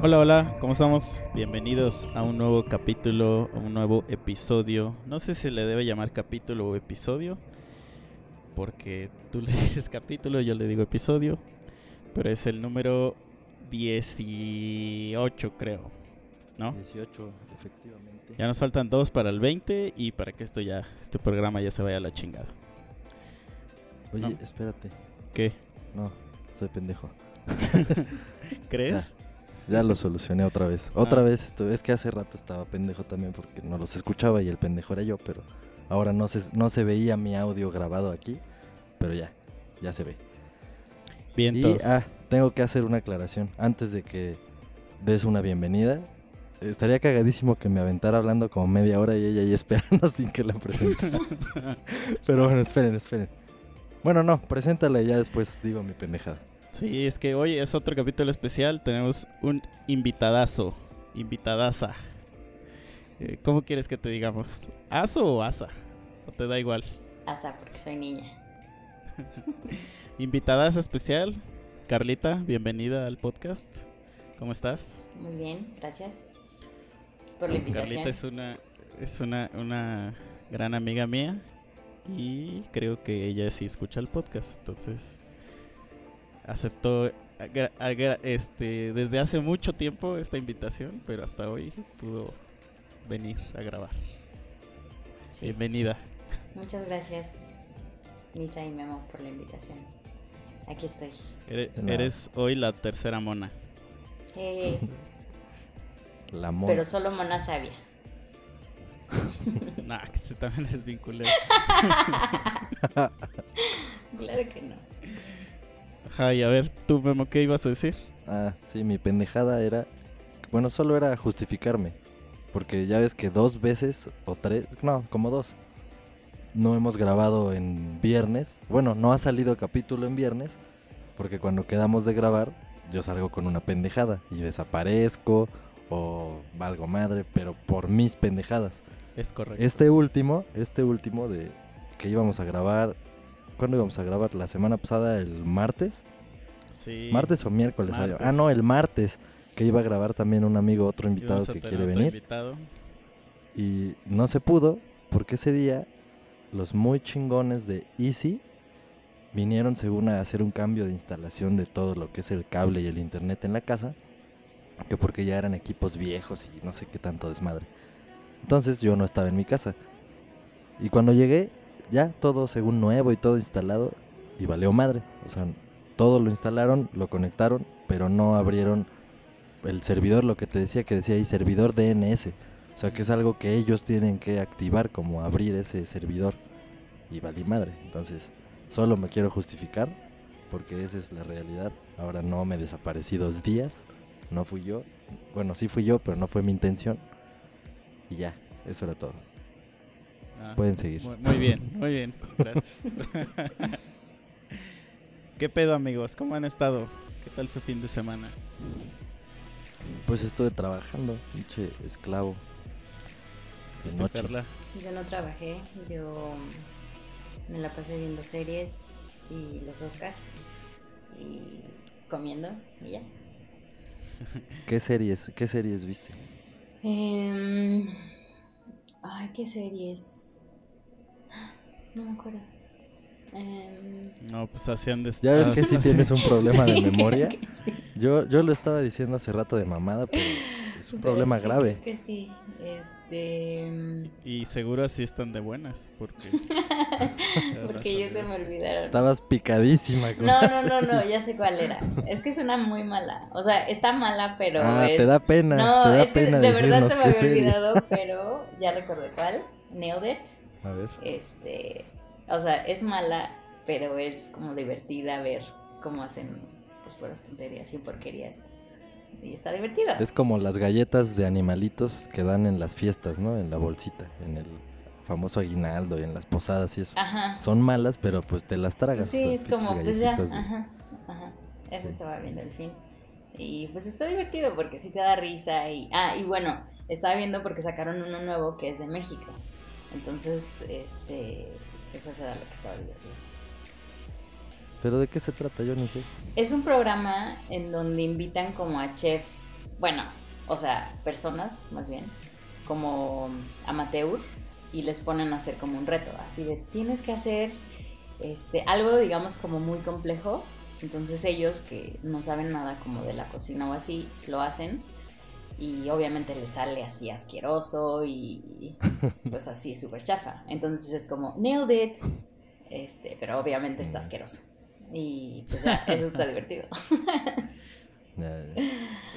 Hola, hola, ¿cómo estamos? Bienvenidos a un nuevo capítulo, a un nuevo episodio. No sé si le debe llamar capítulo o episodio, porque tú le dices capítulo, yo le digo episodio, pero es el número 18, creo, ¿no? 18, efectivamente. Ya nos faltan dos para el 20 y para que esto ya, este programa ya se vaya a la chingada. Oye, ¿no? espérate. ¿Qué? No, estoy pendejo. ¿Crees? Ya lo solucioné otra vez. Otra Ah. vez, esto, es que hace rato estaba pendejo también porque no los escuchaba y el pendejo era yo, pero ahora no se, no se veía mi audio grabado aquí, pero ya, ya se ve. Vientos. Y, ah, tengo que hacer una aclaración. Antes de que des una bienvenida, estaría cagadísimo que me aventara hablando como media hora y ella ahí esperando sin que la presentara. pero bueno, esperen, esperen. Bueno, no, preséntala y ya después digo mi pendejada. Sí, es que hoy es otro capítulo especial. Tenemos un invitadazo, invitadaza. Eh, ¿Cómo quieres que te digamos? ¿Aso o asa? ¿O te da igual? Asa, porque soy niña. Invitadaza especial. Carlita, bienvenida al podcast. ¿Cómo estás? Muy bien, gracias por la invitación. Carlita es una es una, una gran amiga mía y creo que ella sí escucha el podcast, entonces aceptó este desde hace mucho tiempo esta invitación, pero hasta hoy pudo venir a grabar. Sí, Bienvenida. Muchas gracias, Misa y Memo, por la invitación. Aquí estoy. Eres hoy la tercera mona. Eh, La mona. pero solo mona sabia. nah, que se también es vinculado. Claro que no. Ajá, y a ver, tú Memo, ¿qué ibas a decir? Ah, sí, mi pendejada era. Bueno, solo era justificarme. Porque ya ves que dos veces o tres. No, como dos. No hemos grabado en viernes. Bueno, no ha salido capítulo en viernes. Porque cuando quedamos de grabar, yo salgo con una pendejada. Y desaparezco. O valgo madre. Pero por mis pendejadas. Es correcto. Este último, este último de que íbamos a grabar. ¿Cuándo íbamos a grabar? La semana pasada, el martes. Sí. ¿Martes o miércoles? Martes. Ah, no, el martes. Que iba a grabar también un amigo, otro invitado que quiere venir. invitado. Y no se pudo porque ese día los muy chingones de Easy vinieron según a hacer un cambio de instalación de todo lo que es el cable y el internet en la casa. Que porque ya eran equipos viejos y no sé qué tanto desmadre. Entonces yo no estaba en mi casa. Y cuando llegué, ya todo según nuevo y todo instalado. Y valió madre. O sea, todo lo instalaron, lo conectaron, pero no abrieron el servidor, lo que te decía que decía ahí, servidor DNS. O sea, que es algo que ellos tienen que activar, como abrir ese servidor. Y valí madre. Entonces, solo me quiero justificar, porque esa es la realidad. Ahora no me desaparecí dos días. No fui yo. Bueno, sí fui yo, pero no fue mi intención. Y ya, eso era todo. Ah, Pueden seguir. Muy, muy bien, muy bien. Gracias. ¿Qué pedo, amigos? ¿Cómo han estado? ¿Qué tal su fin de semana? Pues estuve trabajando, pinche esclavo. De ¿Tú, noche. Yo no trabajé, yo me la pasé viendo series y los Oscar y comiendo y ya. ¿Qué series, qué series viste? Em, ay, ¿qué series? No me acuerdo. Em, No, pues hacían de Ya ves que sí tienes un problema de memoria. sí. Yo, yo lo estaba diciendo hace rato de mamada, pero es un Pero problema sí, grave. creo que sí. Este. Y seguro así están de buenas, porque... Porque yo se me olvidaron. Estabas picadísima. con- No, no, no, no, ya sé cuál era. Es que suena muy mala. O sea, está mala, pero ah, es... te da pena. No, te da es que pena de verdad se me había serie. olvidado, pero ya recordé cuál. Nailed It. A ver. Este, o sea, es mala, pero es como divertida ver cómo hacen pues puras tonterías y porquerías. Y está divertido. Es como las galletas de animalitos que dan en las fiestas, ¿no? En la bolsita, en el famoso aguinaldo y en las posadas y eso. Ajá. Son malas, pero pues te las tragas. Sí, es como, pues ya, de- ajá, ajá. Eso estaba viendo el fin. Y pues está divertido porque sí te da risa y... Ah, y bueno, estaba viendo porque sacaron uno nuevo que es de México. Entonces, este... Eso era lo que estaba divertido. Pero ¿de qué se trata? Yo ni sé. Es un programa en donde invitan como a chefs, bueno, o sea, personas más bien, como amateur y les ponen a hacer como un reto, así de tienes que hacer este algo digamos como muy complejo, entonces ellos que no saben nada como de la cocina o así, lo hacen y obviamente les sale así asqueroso y pues así súper chafa. Entonces es como nailed it, este, pero obviamente está asqueroso. Y pues ya, eso está divertido. Sí,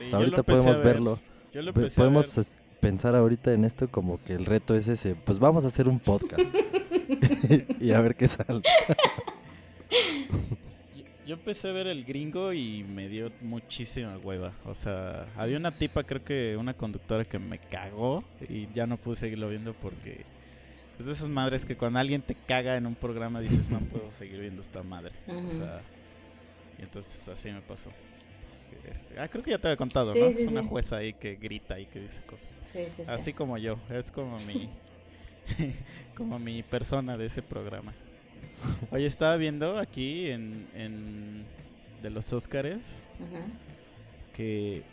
O sea, ahorita podemos ver. verlo. Podemos ver. pensar ahorita en esto como que el reto es ese. Pues vamos a hacer un podcast. y a ver qué sale. Yo- empecé a ver el gringo y me dio muchísima hueva. O sea, había una tipa, creo que una conductora que me cagó y ya no pude seguirlo viendo porque es de esas madres que cuando alguien te caga en un programa dices no puedo seguir viendo esta madre. O sea, y entonces así me pasó. Ah, creo que ya te había contado, Sí, ¿no? sí, es una sí. jueza ahí que grita y que dice cosas. Sí, sí, sí. Así como yo, es como mi como mi persona de ese programa. Oye, estaba viendo aquí en, en de los Óscares Ujú. que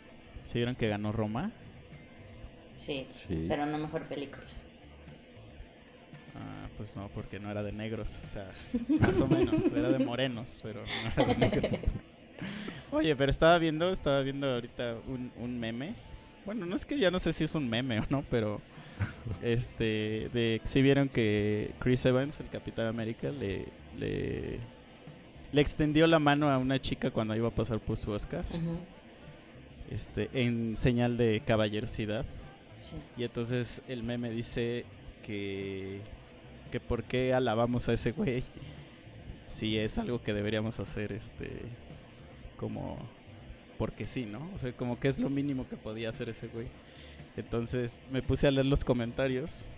se vieron que ganó Roma. Sí, Sí. pero no mejor película. Ah, pues no, porque no era de negros, o sea, más o menos, era de morenos, pero no era de negros. Oye, pero estaba viendo, estaba viendo ahorita un, un meme. Bueno, no es que ya no sé si es un meme o no, pero este de si vieron que Chris Evans, el Capitán América, le, le le extendió la mano a una chica cuando iba a pasar por su Oscar, este en señal de caballerosidad. Sí. Y entonces el meme dice que, que por qué alabamos a ese güey si es algo que deberíamos hacer este como porque sí, ¿no? O sea, como que es lo mínimo que podía hacer ese güey. Entonces me puse a leer los comentarios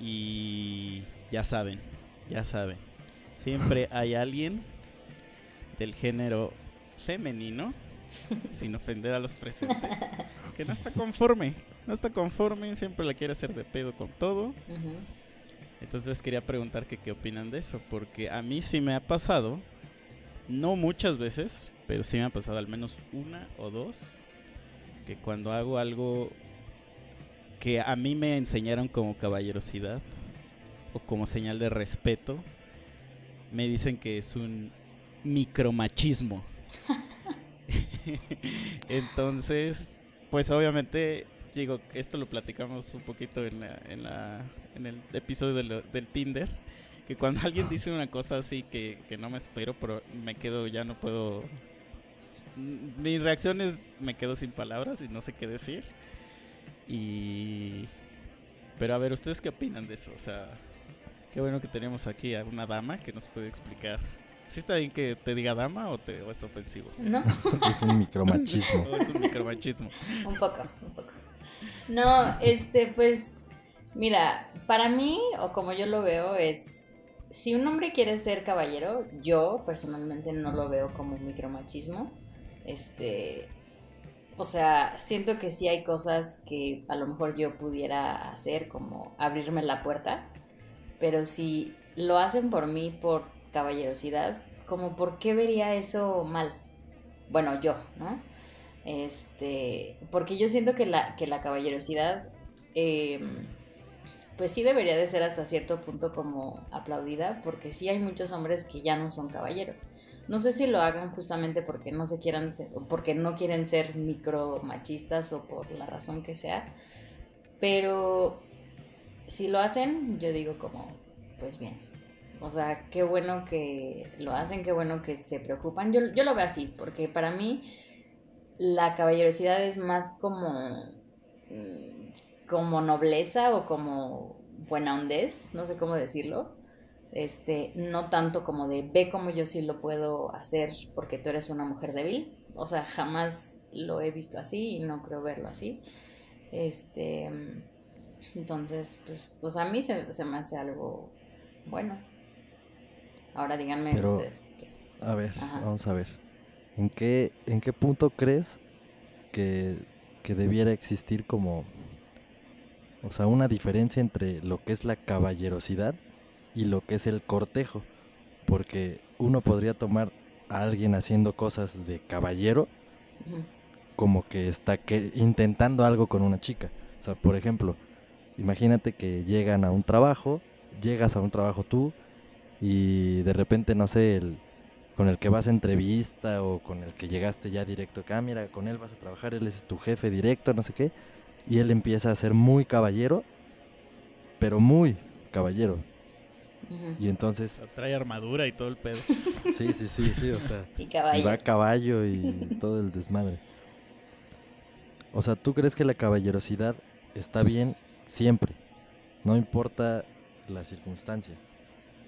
y ya saben, ya saben. Siempre hay alguien del género femenino, sin ofender a los presentes, que no está conforme. No está conforme, siempre la quiere hacer de pedo con todo. Entonces les quería preguntar que qué opinan de eso, porque a mí sí me ha pasado, no muchas veces, pero sí me ha pasado al menos una o dos, que cuando hago algo que a mí me enseñaron como caballerosidad o como señal de respeto, me dicen que es un micromachismo. Entonces, pues obviamente, digo, esto lo platicamos un poquito en, la, en, la, en el episodio del Tinder, que cuando alguien dice una cosa así que, que no me espero, pero me quedo, ya no puedo... Mi reacción es, me quedo sin palabras y no sé qué decir. Y... Pero a ver, ¿ustedes qué opinan de eso? O sea, qué bueno que tenemos aquí a una dama que nos puede explicar. ¿Sí está bien que te diga dama o, te, o es ofensivo? ¿No? Es un micromachismo. ¿O es un micromachismo? un poco, un poco. No, este, pues, mira, para mí, o como yo lo veo, es, si un hombre quiere ser caballero, yo personalmente no lo veo como un micromachismo. Este, o sea, siento que sí hay cosas que a lo mejor yo pudiera hacer, como abrirme la puerta, pero si lo hacen por mí, por caballerosidad, como por qué vería eso mal. Bueno, yo, ¿no? Este, porque yo siento que la, que la caballerosidad, eh, pues sí debería de ser hasta cierto punto como aplaudida, porque sí hay muchos hombres que ya no son caballeros. No sé si lo hagan justamente porque no se quieran, ser- o porque no quieren ser micromachistas o por la razón que sea, pero si lo hacen, yo digo como, pues bien. O sea, qué bueno que lo hacen, qué bueno que se preocupan. Yo, yo lo veo así, porque para mí la caballerosidad es más como, mm, como nobleza o como buena hondez, no sé cómo decirlo. Este, no tanto como de ve como yo sí lo puedo hacer porque tú eres una mujer débil. O sea, jamás lo he visto así y no creo verlo así. Este, Entonces, pues, pues a mí se, se me hace algo bueno. Ahora díganme Pero- ustedes. A ver, Ajá. vamos a ver. ¿En qué, ¿En qué punto crees que, que debiera existir como, o sea, una diferencia entre lo que es la caballerosidad y lo que es el cortejo? Porque uno podría tomar a alguien haciendo cosas de caballero como que está que, intentando algo con una chica. O sea, por ejemplo, imagínate que llegan a un trabajo, llegas a un trabajo tú y de repente, no sé, el, con el que vas a entrevista o con el que llegaste ya directo acá, "Ah, mira, con él vas a trabajar, él es tu jefe directo, no sé qué, y él empieza a ser muy caballero, pero muy caballero. Y entonces, trae armadura y todo el pedo. sí, sí, sí, sí, o sea, Y y caballo. va a caballo y todo el desmadre. O sea, ¿tú crees que la caballerosidad está bien siempre? No importa la circunstancia.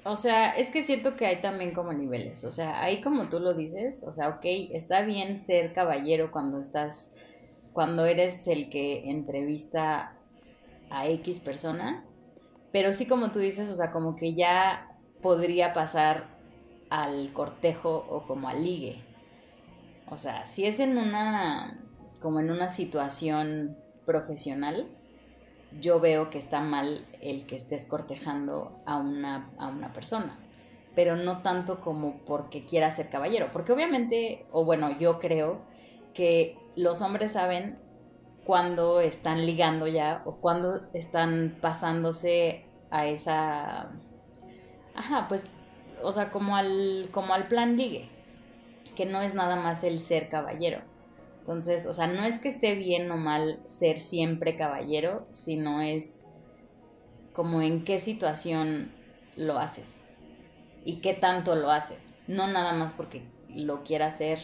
O sea, es que siento que hay también como niveles. O sea, ahí como tú lo dices, o sea, ok, está bien ser caballero cuando estás, cuando eres el que entrevista a X persona, pero sí como tú dices, o sea, como que ya podría pasar al cortejo o como al ligue. O sea, si es en una, como en una situación profesional, yo veo que está mal el que estés cortejando a una, a una persona, pero no tanto como porque quiera ser caballero, porque obviamente, o bueno, yo creo que los hombres saben cuando están ligando ya o cuando están pasándose a esa, ajá, pues, o sea, como al, como al plan ligue, que no es nada más el ser caballero. Entonces, o sea, no es que esté bien o mal ser siempre caballero, sino es como en qué situación lo haces y qué tanto lo haces. No nada más porque lo quiera hacer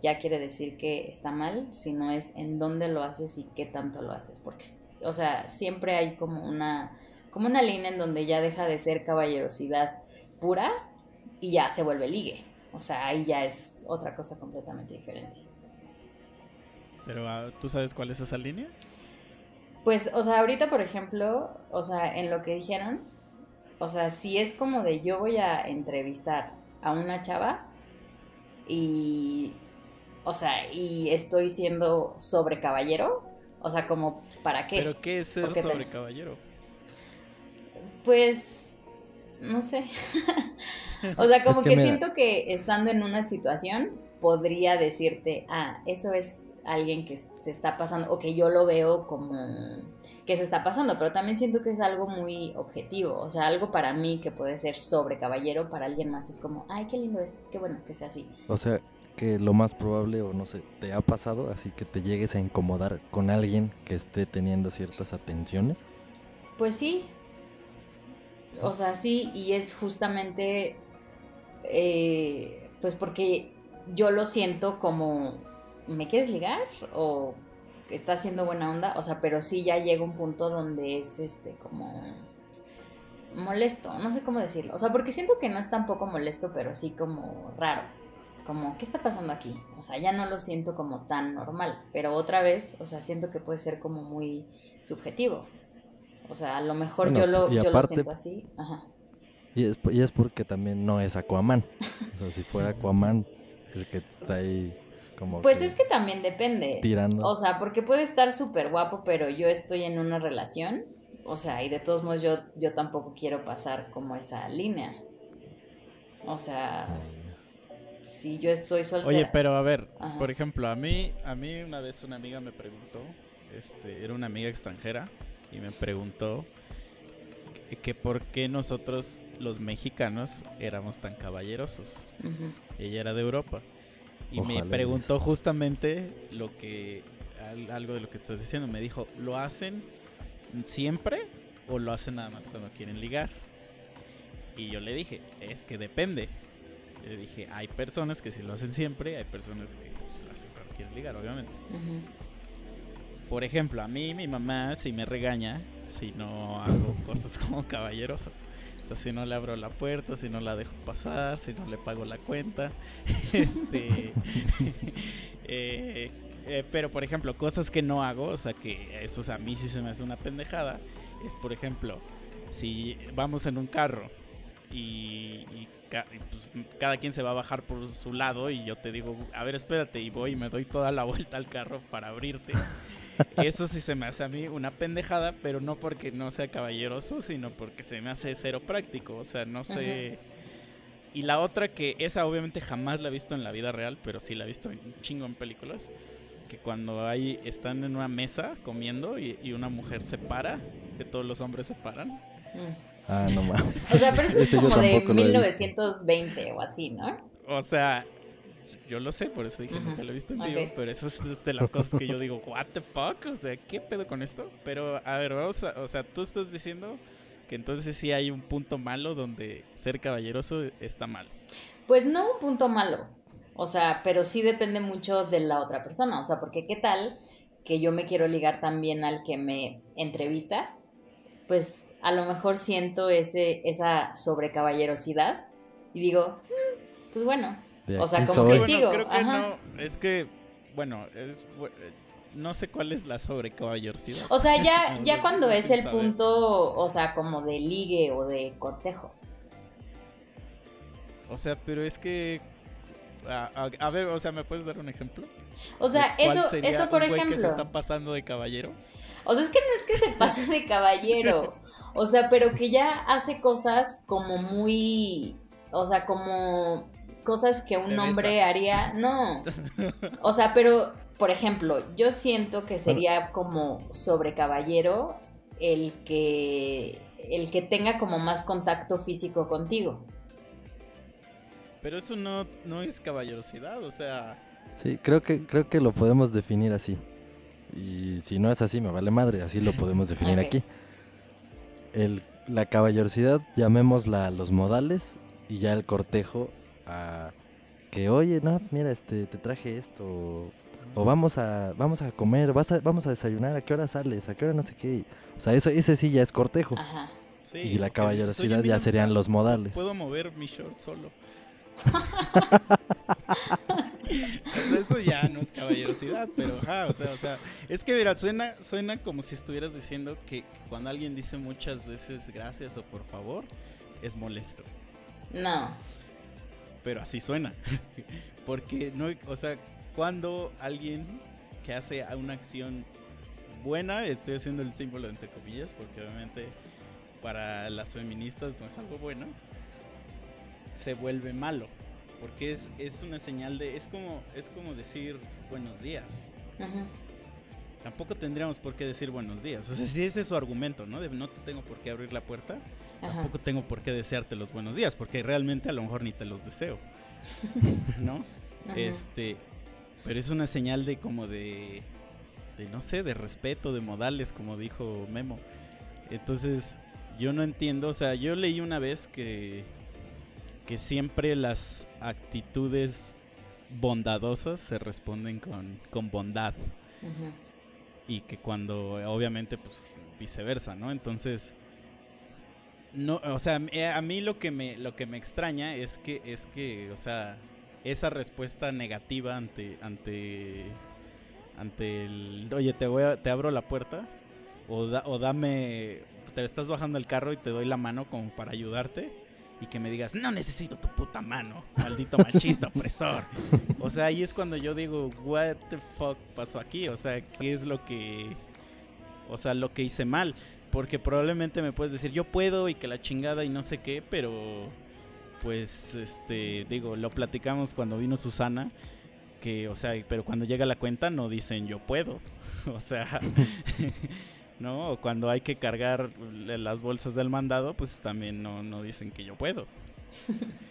ya quiere decir que está mal, sino es en dónde lo haces y qué tanto lo haces. Porque, o sea, siempre hay como una, como una línea en donde ya deja de ser caballerosidad pura y ya se vuelve ligue. O sea, ahí ya es otra cosa completamente diferente. Pero ah, ¿tú sabes cuál es esa línea? Pues, o sea, ahorita, por ejemplo, o sea, en lo que dijeron, o sea, si es como de yo voy a entrevistar a una chava y, o sea, y estoy siendo sobre caballero, o sea, como, ¿para qué? ¿Pero qué es ser ¿Por qué te- sobre caballero? Pues, no sé. o sea, como Es que siento que estando en una situación podría decirte, ah, eso es alguien que se está pasando, o que yo lo veo como que se está pasando, pero también siento que es algo muy objetivo, o sea, algo para mí que puede ser sobre caballero, para alguien más es como, ay, qué lindo es, qué bueno que sea así. O sea, que lo más probable, o no sé, te ha pasado, así que te llegues a incomodar con alguien que esté teniendo ciertas atenciones. Pues sí. O sea, sí, y es justamente, eh, pues porque yo lo siento como, ¿me quieres ligar? O está haciendo buena onda, o sea, pero sí ya llega un punto donde es este como molesto, no sé cómo decirlo, o sea, porque siento que no es tampoco molesto, pero sí como raro, como, ¿qué está pasando aquí? O sea, ya no lo siento como tan normal, pero otra vez, o sea, siento que puede ser como muy subjetivo. O sea, a lo mejor Bueno, yo, lo, yo lo siento así. Ajá. Y es, y es porque también no es Aquaman. O sea, si fuera Aquaman el que está ahí como Pues es que también depende. tirando. O sea, porque puede estar súper guapo, pero yo estoy en una relación. O sea, y de todos modos yo, yo tampoco quiero pasar como esa línea. O sea, si yo estoy soltera. Oye, pero a ver, Ajá. por ejemplo, a mí, a mí una vez una amiga me preguntó, este, era una amiga extranjera, y me preguntó que, que por qué nosotros, los mexicanos, éramos tan caballerosos. Ella era de Europa. Y Ojalá me preguntó justamente lo que, al- algo de lo que estás diciendo. Me dijo, ¿lo hacen siempre o lo hacen nada más cuando quieren ligar? Y yo le dije, es que depende. Le dije, hay personas que sí lo hacen siempre, hay personas que pues, lo hacen cuando quieren ligar, obviamente. Por ejemplo, a mí mi mamá sí me regaña si no hago cosas como caballerosas. Si no le abro la puerta, si no la dejo pasar, si no le pago la cuenta. Este. eh, Eh, pero, por ejemplo, cosas que no hago, o sea, que eso a mí sí se me hace una pendejada, es, por ejemplo, si vamos en un carro y, y, pues, cada quien se va a bajar por su lado y yo te digo, a ver, espérate, y voy y me doy toda la vuelta al carro para abrirte. Eso sí se me hace a mí una pendejada, pero no porque no sea caballeroso, sino porque se me hace cero práctico. O sea, no sé. Y la otra que esa obviamente jamás la he visto en la vida real, pero sí la he visto en un chingo en películas. Que cuando hay, están en una mesa comiendo y, y una mujer se para, que todos los hombres se paran. Mm. Ah, no mames. O sea, pero eso es yo como de tampoco lo he visto. 1920 o así, ¿no? O sea, yo lo sé, por eso dije, Ujú, nunca lo he visto en vivo, pero eso es, es de las cosas que yo digo, what the fuck, o sea, ¿qué pedo con esto? Pero, a ver, vamos a, o sea, tú estás diciendo que entonces sí hay un punto malo donde ser caballeroso está mal. Pues no un punto malo. O sea, pero sí depende mucho de la otra persona. O sea, porque qué tal que yo me quiero ligar también al que me entrevista. Pues a lo mejor siento ese, esa sobrecaballerosidad. Y digo, "Mm, pues bueno. De O sea, como soy. que Bueno, sigo, creo que ajá. no, es que, bueno, es, eh, no sé cuál es la sobrecaballerosidad. O sea, ya, O sea, ya cuando es el saber. punto, o sea, como de ligue o de cortejo. O sea, pero es que, a, a- a ver, o sea, ¿me puedes dar un ejemplo? O sea, ¿De cuál eso, eso por un güey que se ejemplo. está pasando de caballero? O sea, es que no es que se pase de caballero. O sea, pero que ya hace cosas como muy. O sea, como cosas que un hombre haría. No. O sea, pero, por ejemplo, yo siento que sería como sobre caballero el que. el que tenga como más contacto físico contigo. Pero eso no, no es caballerosidad, o sea, Sí, creo que, creo que lo podemos definir así. Y si no es así, me vale madre, así lo podemos definir aquí. El, la caballerosidad, llamémosla los modales, y ya el cortejo a que, oye, no, mira, este, te traje esto, o, vamos a, vamos a comer, vas a, vamos a desayunar, ¿a qué hora sales? ¿A qué hora no sé qué? O sea, eso, ese sí ya es cortejo. Ajá. sí, y la que dices, "Oye, caballerosidad ya serían los modales. Puedo mover mi short solo. O sea, eso ya no es caballerosidad, pero ajá, o sea, o sea, es que mira, suena, suena como si estuvieras diciendo que, que cuando alguien dice muchas veces gracias o por favor, es molesto. No. Pero así suena. Porque no, o sea, cuando alguien que hace una acción buena, estoy haciendo el símbolo entre comillas, porque obviamente para las feministas no es algo bueno, se vuelve malo. Porque es, es una señal de. Es como, es como decir buenos días. Ujú. Tampoco tendríamos por qué decir buenos días. O sea, si ese es su argumento, ¿no? De no te tengo por qué abrir la puerta, Ajá. tampoco tengo por qué desearte los buenos días, porque realmente a lo mejor ni te los deseo. ¿No? Este, pero es una señal de como de, de no sé, de respeto, de modales, como dijo Memo. Entonces, yo no entiendo, o sea, yo leí una vez que, que siempre las actitudes bondadosas se responden con, con bondad Ujú. Y que cuando obviamente pues viceversa, ¿no? Entonces no, o sea, a mí lo que me lo que me extraña es que es que, o sea, esa respuesta negativa ante ante ante el, oye, te voy a- te abro la puerta o da- o dame te estás bajando el carro y te doy la mano como para ayudarte y que me digas, "No necesito tu puta mano, maldito machista opresor." O sea, ahí es cuando yo digo, what the fuck pasó aquí? O sea, ¿qué es lo que... O sea, lo que hice mal? Porque probablemente me puedes decir, yo puedo y que la chingada y no sé qué, pero... Pues, este, digo, lo platicamos cuando vino Susana, que, o sea, pero cuando llega la cuenta no dicen yo puedo. O sea, ¿no? O cuando hay que cargar las bolsas del mandado, pues también no, no dicen que yo puedo.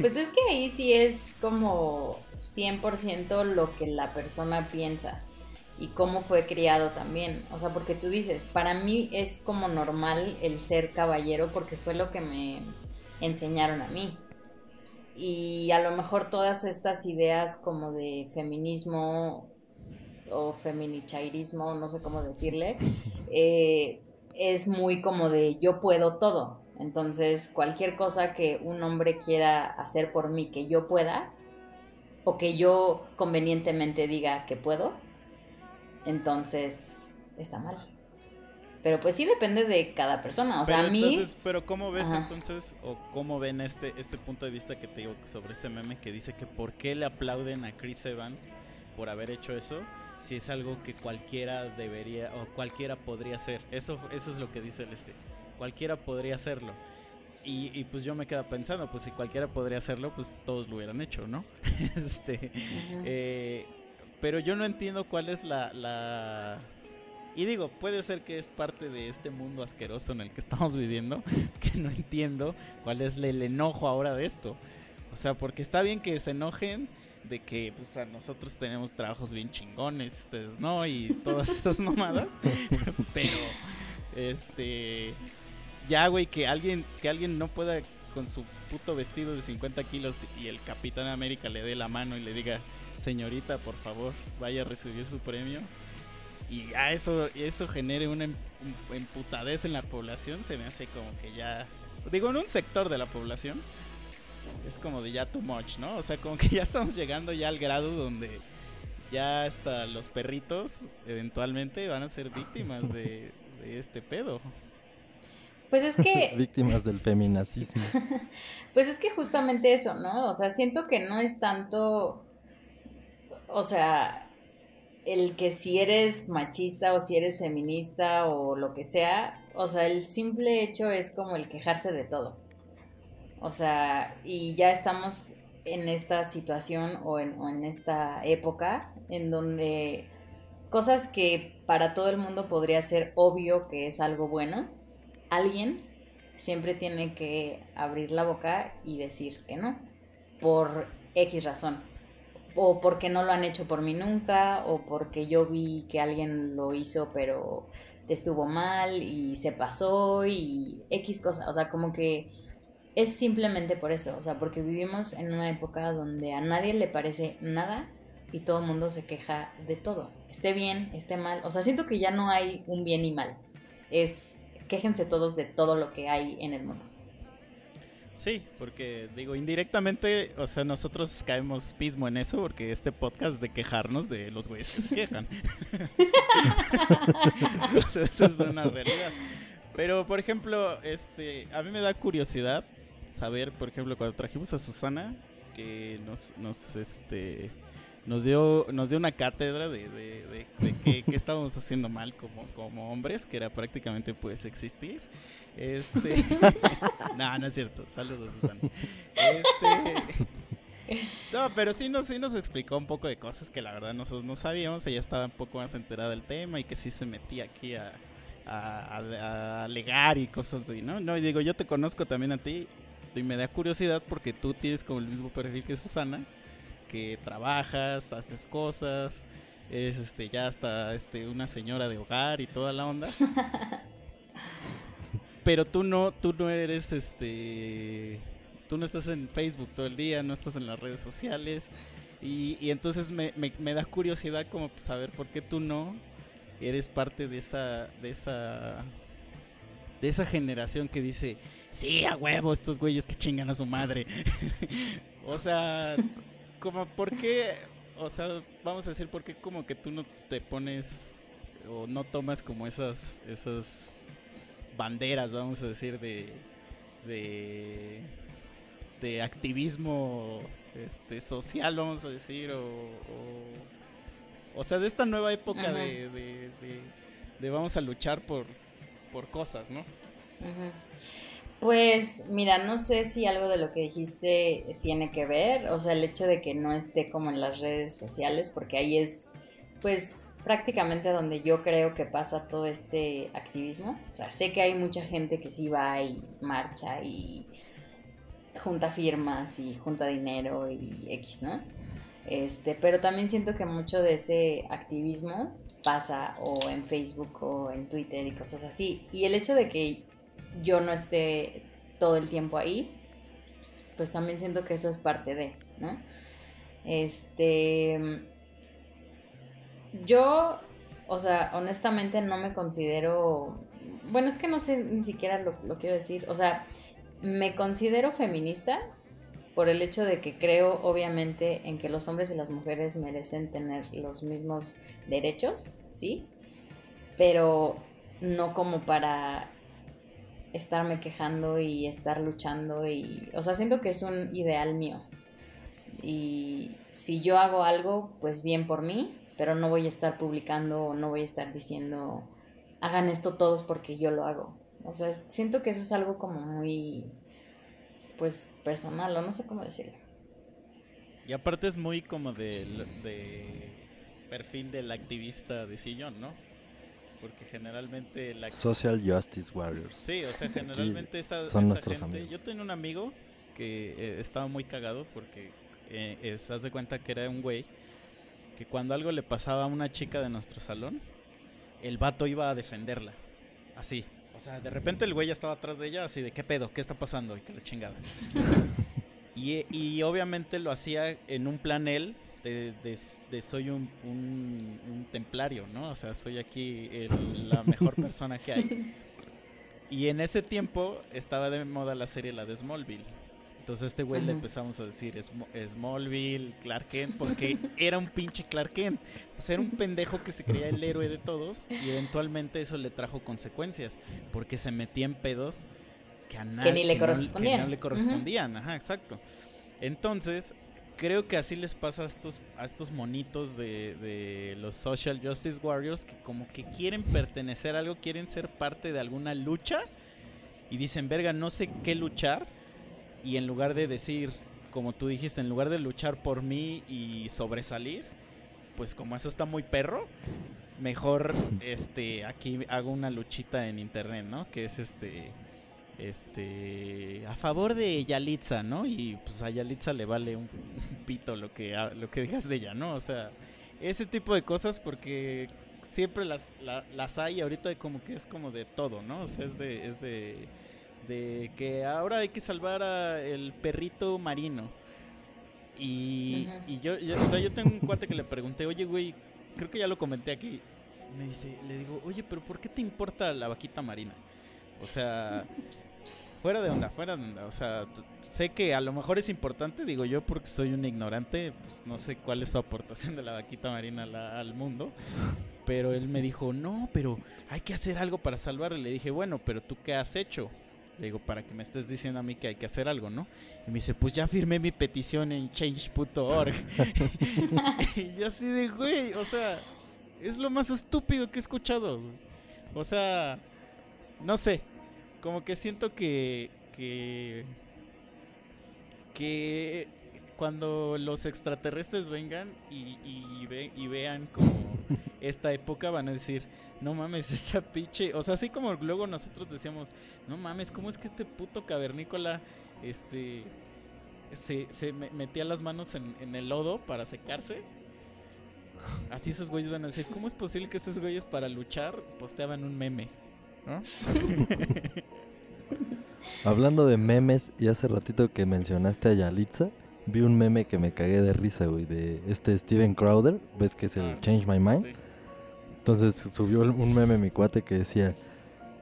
Pues es que ahí sí es como 100% lo que la persona piensa y cómo fue criado también. O sea, porque tú dices, para mí es como normal el ser caballero porque fue lo que me enseñaron a mí. Y a lo mejor todas estas ideas como de feminismo o feminichairismo, no sé cómo decirle, eh, es muy como de yo puedo todo. Entonces, cualquier cosa que un hombre quiera hacer por mí que yo pueda, o que yo convenientemente diga que puedo, entonces está mal. Pero pues sí depende de cada persona. O sea, pero a mí. entonces, pero ¿cómo ves Ajá. entonces, o cómo ven este, este punto de vista que te digo sobre este meme que dice que por qué le aplauden a Chris Evans por haber hecho eso, si es algo que cualquiera debería, o cualquiera podría hacer? Eso, eso es lo que dice el este. Cualquiera podría hacerlo. Y, y pues yo me quedo pensando, pues si cualquiera podría hacerlo, pues todos lo hubieran hecho, ¿no? este, eh, pero yo no entiendo cuál es la, la... Y digo, puede ser que es parte de este mundo asqueroso en el que estamos viviendo, que no entiendo cuál es el enojo ahora de esto. O sea, porque está bien que se enojen de que pues a nosotros tenemos trabajos bien chingones, ustedes no, y todas esas mamadas, pero este ya güey que alguien que alguien no pueda con su puto vestido de 50 kilos y el Capitán América le dé la mano y le diga señorita por favor vaya a recibir su premio y a eso eso genere una em- emputadez en la población se me hace como que ya digo en un sector de la población es como de ya too much no o sea como que ya estamos llegando ya al grado donde ya hasta los perritos eventualmente van a ser víctimas de, de este pedo Pues es que. Víctimas del feminacismo. Pues es que justamente eso, ¿no? O sea, siento que no es tanto, o sea, el que si eres machista o si eres feminista o lo que sea, o sea, el simple hecho es como el quejarse de todo. O sea, y ya estamos en esta situación o en, en esta época en donde cosas que para todo el mundo podría ser obvio que es algo bueno, alguien siempre tiene que abrir la boca y decir que no, por X razón. O porque no lo han hecho por mí nunca, o porque yo vi que alguien lo hizo pero estuvo mal y se pasó y X cosa. O sea, como que es simplemente por eso. O sea, porque vivimos en una época donde a nadie le parece nada y todo el mundo se queja de todo. Esté bien, esté mal. O sea, siento que ya no hay un bien y mal. Es quéjense todos de todo lo que hay en el mundo. Sí, porque digo, indirectamente, o sea, nosotros caemos pismo en eso porque este podcast de quejarnos de los güeyes se quejan. o sea, eso es una realidad. Pero, por ejemplo, este, a mí me da curiosidad saber, por ejemplo, cuando trajimos a Susana, que nos, nos, este, nos dio, nos dio una cátedra de, de, de, qué estábamos haciendo mal como, como hombres, que era prácticamente pues existir. Este, no, no es cierto. Saludos, Susana. Este, no, pero sí nos, sí nos explicó un poco de cosas que la verdad nosotros no sabíamos. Ella estaba un poco más enterada del tema y que sí se metía aquí a, a, a- a alegar y cosas así, ¿no? No, y digo, yo te conozco también a ti y me da curiosidad porque tú tienes como el mismo perfil que Susana, que trabajas, haces cosas, eres este, ya hasta este, una señora de hogar y toda la onda. Pero tú no, tú no eres este. Tú no estás en Facebook todo el día, no estás en las redes sociales. Y, y entonces me, me- me da curiosidad como saber por qué tú no eres parte de esa. de esa. de esa generación que dice. Sí, a huevo, estos güeyes que chingan a su madre. o sea, como por qué. O sea, vamos a decir por qué como que tú no te pones. o no tomas como esas. esas banderas, vamos a decir, de, de, de activismo este, social, vamos a decir, o, o, o sea, de esta nueva época de, de, de- de vamos a luchar por, por cosas, ¿no? Pues mira, no sé si algo de lo que dijiste tiene que ver, o sea, el hecho de que no esté como en las redes sociales, porque ahí es, pues, prácticamente donde yo creo que pasa todo este activismo. O sea, sé que hay mucha gente que sí va y marcha y junta firmas y junta dinero y X, ¿no? Este, pero también siento que mucho de ese activismo pasa o en Facebook o en Twitter y cosas así. Y el hecho de que yo no esté todo el tiempo ahí, pues también siento que eso es parte de, ¿no? Este, yo, o sea, honestamente no me considero, bueno, es que no sé ni siquiera lo, lo quiero decir, o sea, me considero feminista por el hecho de que creo obviamente en que los hombres y las mujeres merecen tener los mismos derechos, ¿sí? Pero no como para estarme quejando y estar luchando y, o sea, siento que es un ideal mío. Y si yo hago algo, pues bien por mí, pero no voy a estar publicando o no voy a estar diciendo, hagan esto todos porque yo lo hago. O sea, siento que eso es algo como muy, pues, personal, o no sé cómo decirlo. Y aparte es muy como de, de perfil del activista de sillón, ¿no? Porque generalmente la... Social Justice Warriors. Sí, o sea, generalmente esa, son esa nuestros gente... amigos. Yo tenía un amigo que eh, estaba muy cagado porque eh, eh, se hace cuenta que era un güey que cuando algo le pasaba a una chica de nuestro salón, el vato iba a defenderla. Así. O sea, de repente el güey ya estaba atrás de ella, así de qué pedo, qué está pasando y que la chingada. y, y obviamente lo hacía en un plan él de, de- de soy un, un- un templario, ¿no? O sea, soy aquí el- la mejor persona que hay. Y en ese tiempo estaba de moda la serie la de Smallville. Entonces a este güey le empezamos a decir Sm- Smallville, Clark Kent, porque era un pinche Clark Kent. O sea, era un pendejo que se creía el héroe de todos y eventualmente eso le trajo consecuencias, porque se metía en pedos que a nadie ni le no- correspondían. que no le correspondían. Ajá, exacto. Entonces, creo que así les pasa a estos, a estos monitos de, de los Social Justice Warriors que como que quieren pertenecer a algo, quieren ser parte de alguna lucha y dicen, verga, no sé qué luchar. Y en lugar de decir, como tú dijiste, en lugar de luchar por mí y sobresalir, pues como eso está muy perro, mejor este aquí hago una luchita en internet, ¿no? Que es este este a favor de Yalitza, ¿no? Y pues a Yalitza le vale un, un pito lo que lo que digas de ella, ¿no? O sea, ese tipo de cosas porque siempre las, la- las hay ahorita como que es como de todo, ¿no? O sea, es de, es de, de que ahora hay que salvar a el perrito marino. Y, y yo, yo- o sea, yo tengo un cuate que le pregunté, oye, güey, creo que ya lo comenté aquí. Me dice, le digo, oye, pero ¿por qué te importa la vaquita marina? O sea, fuera de onda, fuera de onda. O sea, sé que a lo mejor es importante, digo yo, porque soy un ignorante, pues no sé cuál es su aportación de la vaquita marina la- al mundo. Pero él me dijo, no, pero hay que hacer algo para salvarla. Y le dije, bueno, pero tú qué has hecho? Le digo, para que me estés diciendo a mí que hay que hacer algo, ¿no? Y me dice, pues ya firmé mi petición en change.org. y yo así de, güey, o sea, es lo más estúpido que he escuchado. O sea, no sé, como que siento que, que, que cuando los extraterrestres vengan y, y, ve- y vean como esta época van a decir, no mames, esta pinche, o sea, así como luego nosotros decíamos, no mames, ¿cómo es que este puto cavernícola, este, se, se me- metía las manos en, en el lodo para secarse? Así esos güeyes van a decir, ¿cómo es posible que esos güeyes para luchar posteaban un meme? ¿No? Hablando de memes, y hace ratito que mencionaste a Yalitza, vi un meme que me cagué de risa, güey, de este Steven Crowder, ves que es el Ah, Change My Mind. Sí. Entonces subió un meme mi cuate que decía,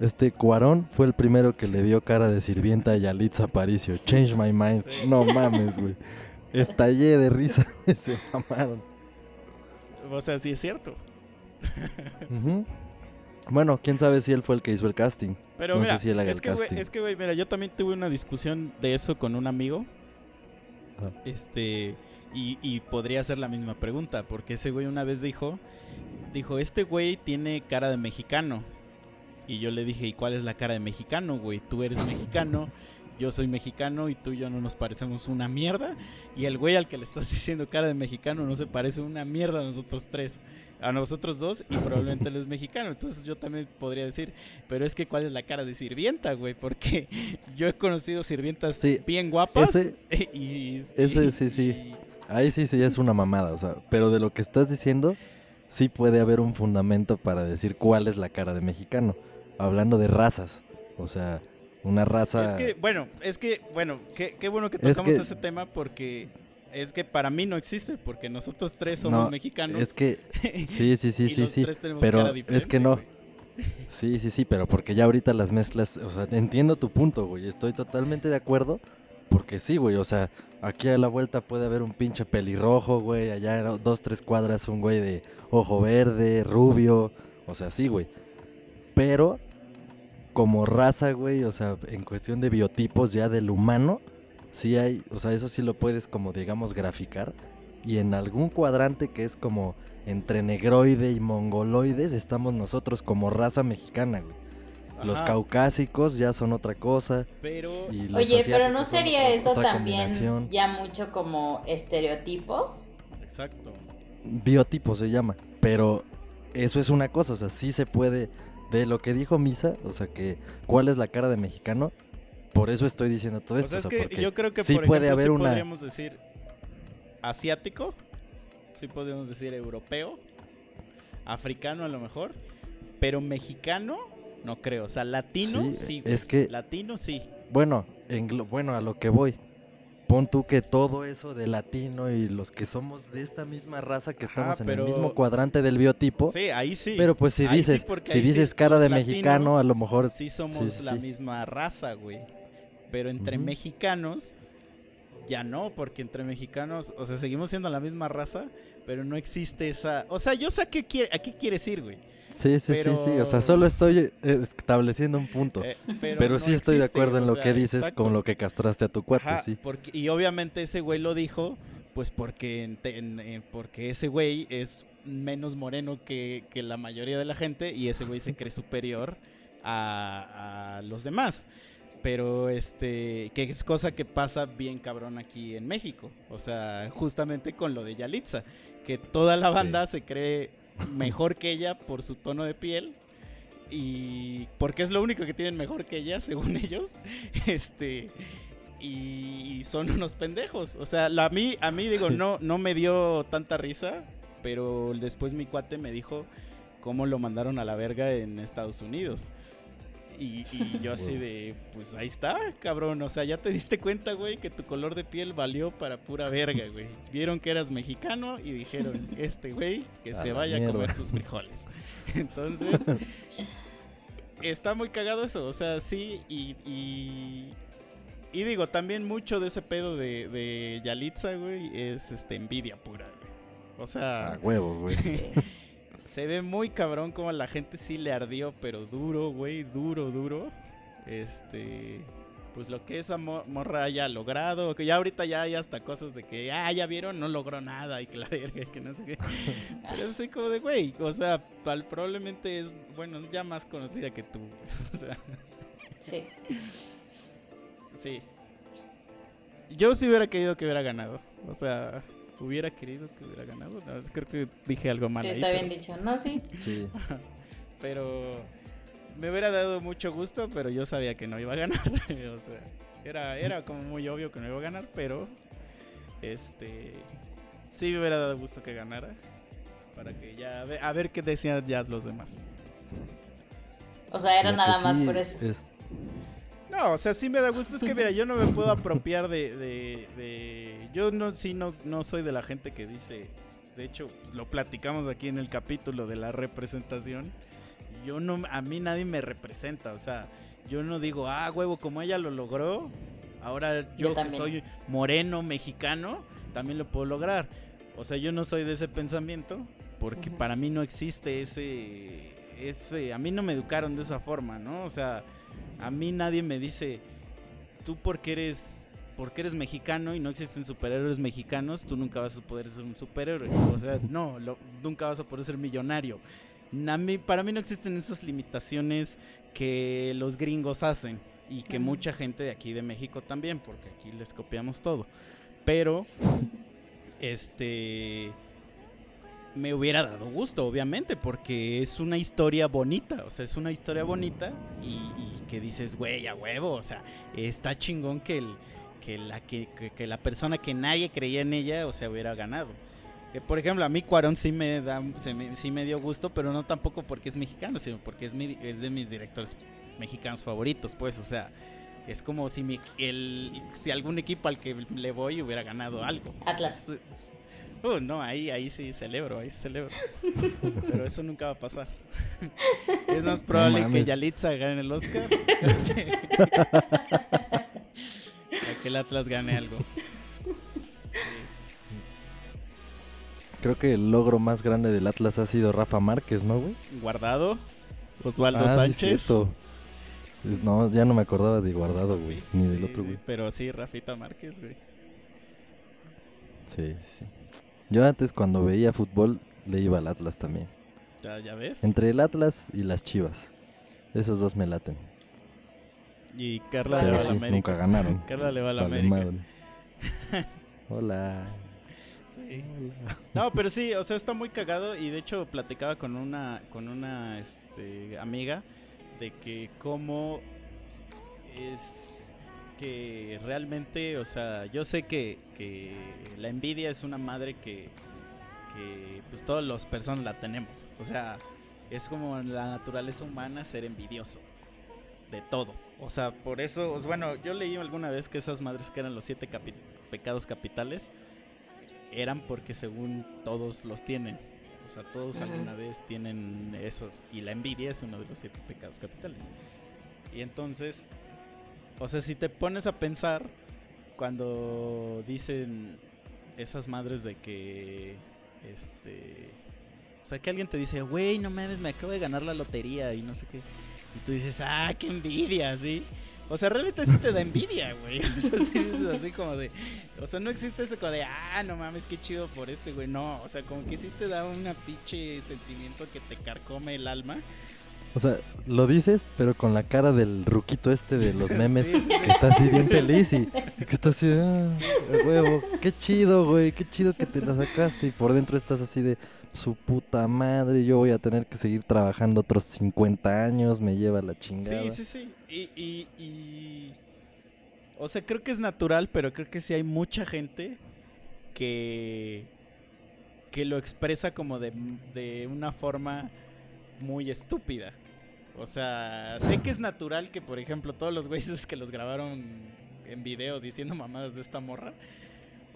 este Cuarón fue el primero que le dio cara de sirvienta a Yalitza Aparicio, Change My Mind. Sí. No mames, güey. Estallé de risa, se mamaron. O sea, sí es cierto. Ujú. Bueno, quién sabe si él fue el que hizo el casting. Pero No sé si él haga es el que, casting. es que, güey, mira, yo también tuve una discusión de eso con un amigo. Ajá. Este, y, y podría hacer la misma pregunta, porque ese güey una vez dijo, dijo, este güey tiene cara de mexicano. Y yo le dije, ¿y cuál es la cara de mexicano, güey? Tú eres mexicano, yo soy mexicano y tú y yo no nos parecemos una mierda. Y el güey al que le estás diciendo cara de mexicano no se parece una mierda a nosotros tres, a nosotros dos, y probablemente él es mexicano. Entonces yo también podría decir, pero es que cuál es la cara de sirvienta, güey, porque yo he conocido sirvientas Sí, bien guapas. ese- y, ese sí, sí. Ahí sí, sí es una mamada, o sea, pero de lo que estás diciendo, sí puede haber un fundamento para decir cuál es la cara de mexicano. Hablando de razas, o sea, una raza... Es que, bueno, es que, bueno, qué, qué bueno que Es tocamos que- ese tema porque es que para mí no existe, porque nosotros tres somos No, mexicanos. Es que, sí, sí, sí, y sí, los sí, tres tenemos pero cara es que no. Sí, sí, sí, pero porque ya ahorita las mezclas, o sea, entiendo tu punto, güey, estoy totalmente de acuerdo, Porque sí, güey, o sea, aquí a la vuelta puede haber un pinche pelirrojo, güey, allá dos, tres cuadras un güey de ojo verde, rubio, o sea, sí, güey. Pero como raza, güey, o sea, en cuestión de biotipos ya del humano, sí hay, o sea, eso sí lo puedes como digamos graficar y en algún cuadrante que es como entre negroide y mongoloides estamos nosotros como raza mexicana, güey. Los caucásicos ya son otra cosa. Pero y Oye, pero ¿no sería otra- eso otra también ya mucho como estereotipo? exacto. Biotipo se llama, pero eso es una cosa, o sea, sí se puede, de lo que dijo Misa, o sea, que cuál es la cara de mexicano, por eso estoy diciendo todo O esto. sea, es o sea, que yo creo que sí por puede ejemplo, haber sí una- podríamos decir asiático, sí podríamos decir europeo, africano a lo mejor, pero mexicano no creo, o sea, latino Sí, sí, es que- latino sí. Bueno, bueno, a lo que voy. Pon tú que todo eso de latino y los que somos de esta misma raza que Ajá, estamos en pero- el mismo cuadrante del biotipo. Sí, ahí sí. Pero pues si Ahí dices, si sí dices cara de mexicano, a lo mejor sí somos la misma raza, güey. Pero entre mexicanos ya no, porque entre mexicanos, o sea, seguimos siendo la misma raza, pero no existe esa, o sea, yo sé a qué quiere, a qué quieres ir, güey. Sí, sí, sí, sí. O sea, solo estoy estableciendo un punto. Eh, pero no sí estoy de acuerdo en o lo que dices exacto. con lo que castraste a tu cuate, Ajá, sí. porque, y obviamente ese güey lo dijo, pues porque, en- en- en- porque ese güey es menos moreno que, que la mayoría de la gente y ese güey se cree superior a, a los demás. Pero este, que es cosa que pasa bien cabrón aquí en México. O sea, justamente con lo de Yalitza, que toda la banda se cree mejor que ella por su tono de piel y porque es lo único que tienen mejor que ella, según ellos. Este y son unos pendejos. O sea, la- a mí a mí digo, Sí. no no me dio tanta risa, pero después mi cuate me dijo cómo lo mandaron a la verga en Estados Unidos. Y, y yo así de, pues ahí está, cabrón. O sea, ya te diste cuenta, güey, que tu color de piel valió para pura verga, güey. Vieron que eras mexicano y dijeron, este güey, que A se vaya a comer sus frijoles. Entonces, está muy cagado eso. O sea, sí, y, y, y digo, también mucho de ese pedo de, de Yalitza, güey, es este, envidia pura, güey. O sea, A huevo, güey. Se ve muy cabrón como la gente sí le ardió, pero duro, güey, duro, duro. Este, pues lo que esa mo- morra haya logrado, que ya ahorita ya hay hasta cosas de que, ah, ya vieron, no logró nada y que la verga, y que no sé qué. Pero es así como de, güey, o sea, probablemente es, bueno, ya más conocida que tú. O sea, Sí. sí. Yo sí hubiera querido que hubiera ganado. O sea, hubiera querido que hubiera ganado. No, creo que dije algo mal Sí, ahí, está pero- bien dicho. No, sí. Sí. pero me hubiera dado mucho gusto, pero yo sabía que no iba a ganar. o sea, era, era como muy obvio que no iba a ganar, pero este sí me hubiera dado gusto que ganara. Para que ya a ver, a ver qué decían ya los demás. O sea, era nada más sí por eso. es- No, o sea, sí me da gusto. Es que mira, yo no me puedo apropiar de. de- de- yo no, sí, no, no soy de la gente que dice. De hecho, lo platicamos aquí en el capítulo de la representación. Yo no, a mí nadie me representa. O sea, yo no digo, ah, huevo, como ella lo logró. Ahora yo, Yo que soy moreno, mexicano, también lo puedo lograr. O sea, yo no soy de ese pensamiento. Porque para mí no existe ese. ese a mí no me educaron de esa forma, ¿no? O sea. A mí nadie me dice, tú porque eres, porque eres mexicano y no existen superhéroes mexicanos, tú nunca vas a poder ser un superhéroe. O sea, no, lo- nunca vas a poder ser millonario. A mí- para mí no existen esas limitaciones que los gringos hacen y que mucha gente de aquí de México también, porque aquí les copiamos todo. Pero, este, me hubiera dado gusto, obviamente, porque es una historia bonita, o sea, es una historia bonita y, y que dices, güey, a huevo, o sea, está chingón que, el, que, la, que, que- la persona que nadie creía en ella, o sea, hubiera ganado. Que, por ejemplo, a mí Cuarón sí me, da, se me, sí me dio gusto, pero no tampoco porque es mexicano, sino porque es, mi- es de mis directores mexicanos favoritos, pues, o sea, es como si, mi, el, si algún equipo al que le voy hubiera ganado algo. Atlas. Es- Uh, no, ahí, ahí sí celebro, ahí sí celebro. Pero eso nunca va a pasar. Es más probable que. Yalitza gane el Oscar. que que el Atlas gane algo. Creo que el logro más grande del Atlas ha sido Rafa Márquez, ¿no, güey? Guardado, Osvaldo Ah, Sánchez. Es- no, ya no me acordaba de Guardado, güey. Ni del otro, güey. Pero sí, Rafita Márquez, güey. Sí, sí. Yo antes cuando veía fútbol le iba al Atlas también. Ya, ya ves. Entre el Atlas y las Chivas. Esos dos me laten. Y Carla Pero le va a la América. nunca ganaron. Carla le va a la Vale América. Hola. Sí. No, pero sí, o sea, está muy cagado y de hecho platicaba con una con una este, amiga de que cómo es que realmente, o sea, yo sé que, que la envidia es una madre que, que pues todas las personas la tenemos. O sea, es como la naturaleza humana ser envidioso de todo. O sea, por eso, pues, bueno, yo leí alguna vez que esas madres que eran los siete capi- pecados capitales eran porque según todos los tienen. O sea, todos alguna vez tienen esos. Y la envidia es uno de los siete pecados capitales. Y entonces, o sea, si te pones a pensar, cuando dicen esas madres de que, este, o sea, que alguien te dice, güey, no mames, me acabo de ganar la lotería y no sé qué. Y tú dices, ah, qué envidia, ¿sí? O sea, realmente sí te da envidia, güey. O sea, sí es así como de. O sea, no existe eso como de, ah, no mames, qué chido por este, güey. No, o sea, como que sí te da una pinche sentimiento que te carcome el alma. O sea, lo dices, pero con la cara del ruquito este de los memes, Sí, sí, sí. que está así bien feliz y, y que está así, ah, huevo, qué chido, güey, qué chido que te la sacaste. Y por dentro estás así de, su puta madre, yo voy a tener que seguir trabajando otros 50 años, me lleva la chingada. Sí, sí, sí. Y, y, y- O sea, creo que es natural, pero creo que sí hay mucha gente que. que lo expresa como de, de una forma muy estúpida. O sea, sé que es natural que, por ejemplo, todos los güeyes que los grabaron en video diciendo mamadas de esta morra.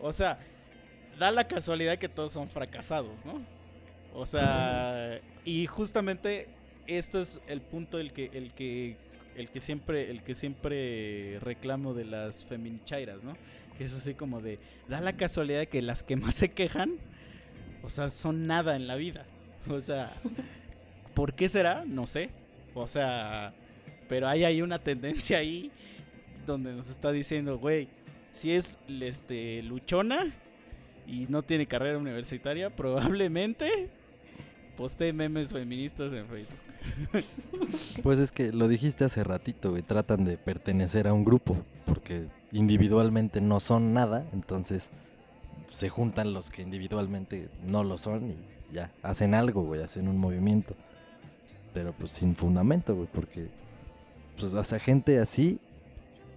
O sea, da la casualidad que todos son fracasados, ¿no? O sea, y justamente esto es el punto el que el que el que siempre el que siempre reclamo de las feminichairas, ¿no? Que es así como de da la casualidad que las que más se quejan, o sea, son nada en la vida. O sea, ¿por qué será? No sé. O sea, pero hay ahí una tendencia ahí donde nos está diciendo, güey, si es este luchona y no tiene carrera universitaria, probablemente postee memes feministas en Facebook. Pues es que lo dijiste hace ratito, güey, tratan de pertenecer a un grupo, porque individualmente no son nada, entonces se juntan los que individualmente no lo son y ya, hacen algo, güey, hacen un movimiento. Pero pues sin fundamento, güey, porque pues sea, gente así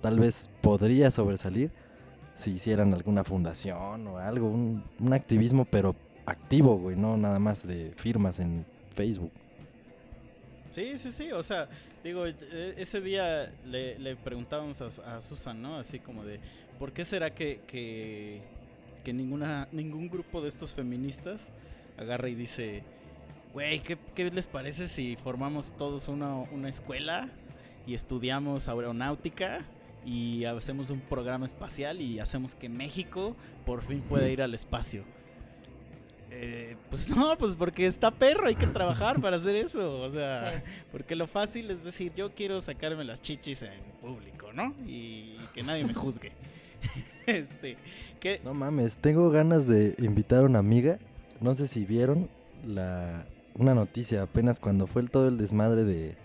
tal vez podría sobresalir si hicieran alguna fundación o algo, un, un activismo pero activo, güey, no nada más de firmas en Facebook. Sí, sí, sí, o sea, digo, e- ese día le, le preguntábamos a, a Susan, ¿no? Así como de, ¿por qué será que, que, que ninguna, ningún grupo de estos feministas agarra y dice, güey, ¿qué, qué les parece si formamos todos una, una escuela y estudiamos aeronáutica y hacemos un programa espacial y hacemos que México por fin pueda ir al espacio? Eh, pues no, pues porque está perro, hay que trabajar para hacer eso. O sea, Sí. porque lo fácil es decir, yo quiero sacarme las chichis en público, ¿no? Y que nadie me juzgue. este, que No mames, tengo ganas de invitar a una amiga. No sé si vieron la una noticia apenas cuando fue el, todo el desmadre de,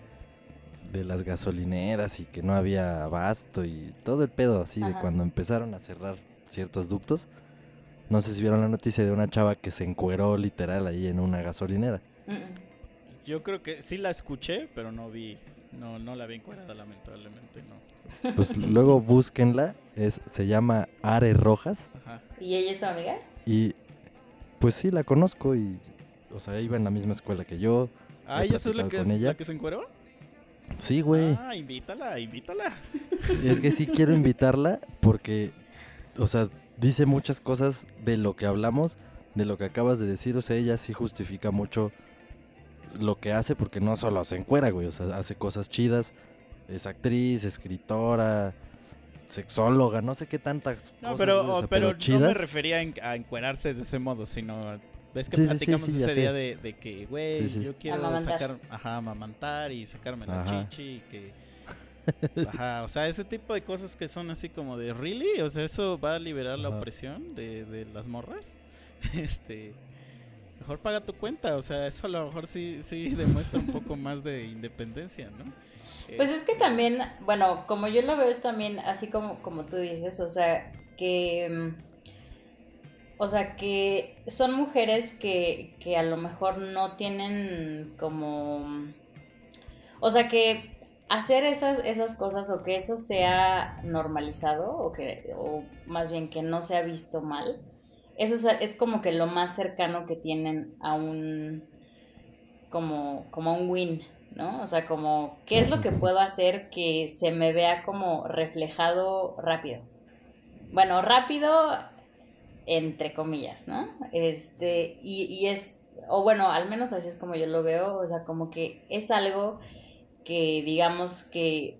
de las gasolineras y que no había abasto y todo el pedo así de cuando empezaron a cerrar ciertos ductos. No sé si vieron la noticia de una chava que se encueró literal ahí en una gasolinera. Mm, mm. yo creo que sí la escuché, pero no vi, no, no la vi encuadrada, lamentablemente, no. Pues luego búsquenla, es, se llama Are Rojas Ajá. ¿Y ella es tu amiga? y pues sí la conozco y o sea, iba en la misma escuela que yo. Ah, He ¿ella es la que, es, la que se encueró? Sí, güey. Ah, invítala, invítala. Es que sí quiero invitarla porque, o sea, dice muchas cosas de lo que hablamos, de lo que acabas de decir. O sea, ella sí justifica mucho lo que hace porque no solo se encuera, güey. O sea, hace cosas chidas. Es actriz, escritora. sexóloga, no sé qué tantas No, cosas, pero, güey, o o- sea, pero, no me refería a encuerarse de ese modo, sino... Ves que Sí, sí, sí, platicamos sí, ese día de, de que, güey, Sí, sí. yo quiero Amamantar. sacar, ajá, amamantar y sacarme la Ajá. chichi y que... Ajá, o sea, ese tipo de cosas que son así como de, ¿really? O sea, ¿eso va a liberar la opresión de, de las morras? Este... Mejor paga tu cuenta, o sea, eso a lo mejor sí, sí demuestra un poco más de independencia, ¿no? Pues es que Este, también, bueno, como yo lo veo es también así como, como tú dices, o sea, que... O sea, que son mujeres que, que a lo mejor no tienen como... O sea, que hacer esas, esas cosas o que eso sea normalizado o que o más bien que no sea visto mal, eso es, es como que lo más cercano que tienen a un como, como un win, ¿no? O sea, como qué es lo que puedo hacer que se me vea como reflejado rápido. Bueno, rápido entre comillas, ¿no? Este, y, y es, o bueno, al menos así es como yo lo veo, o sea, como que es algo que digamos que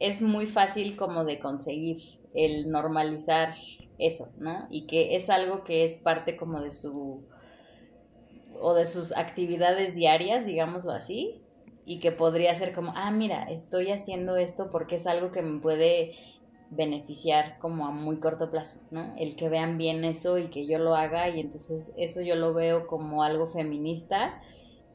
es muy fácil como de conseguir el normalizar eso, ¿no? Y que es algo que es parte como de su o de sus actividades diarias, digámoslo así, y que podría ser como, ah, mira, estoy haciendo esto porque es algo que me puede beneficiar como a muy corto plazo, ¿no? El que vean bien eso y que yo lo haga y entonces eso yo lo veo como algo feminista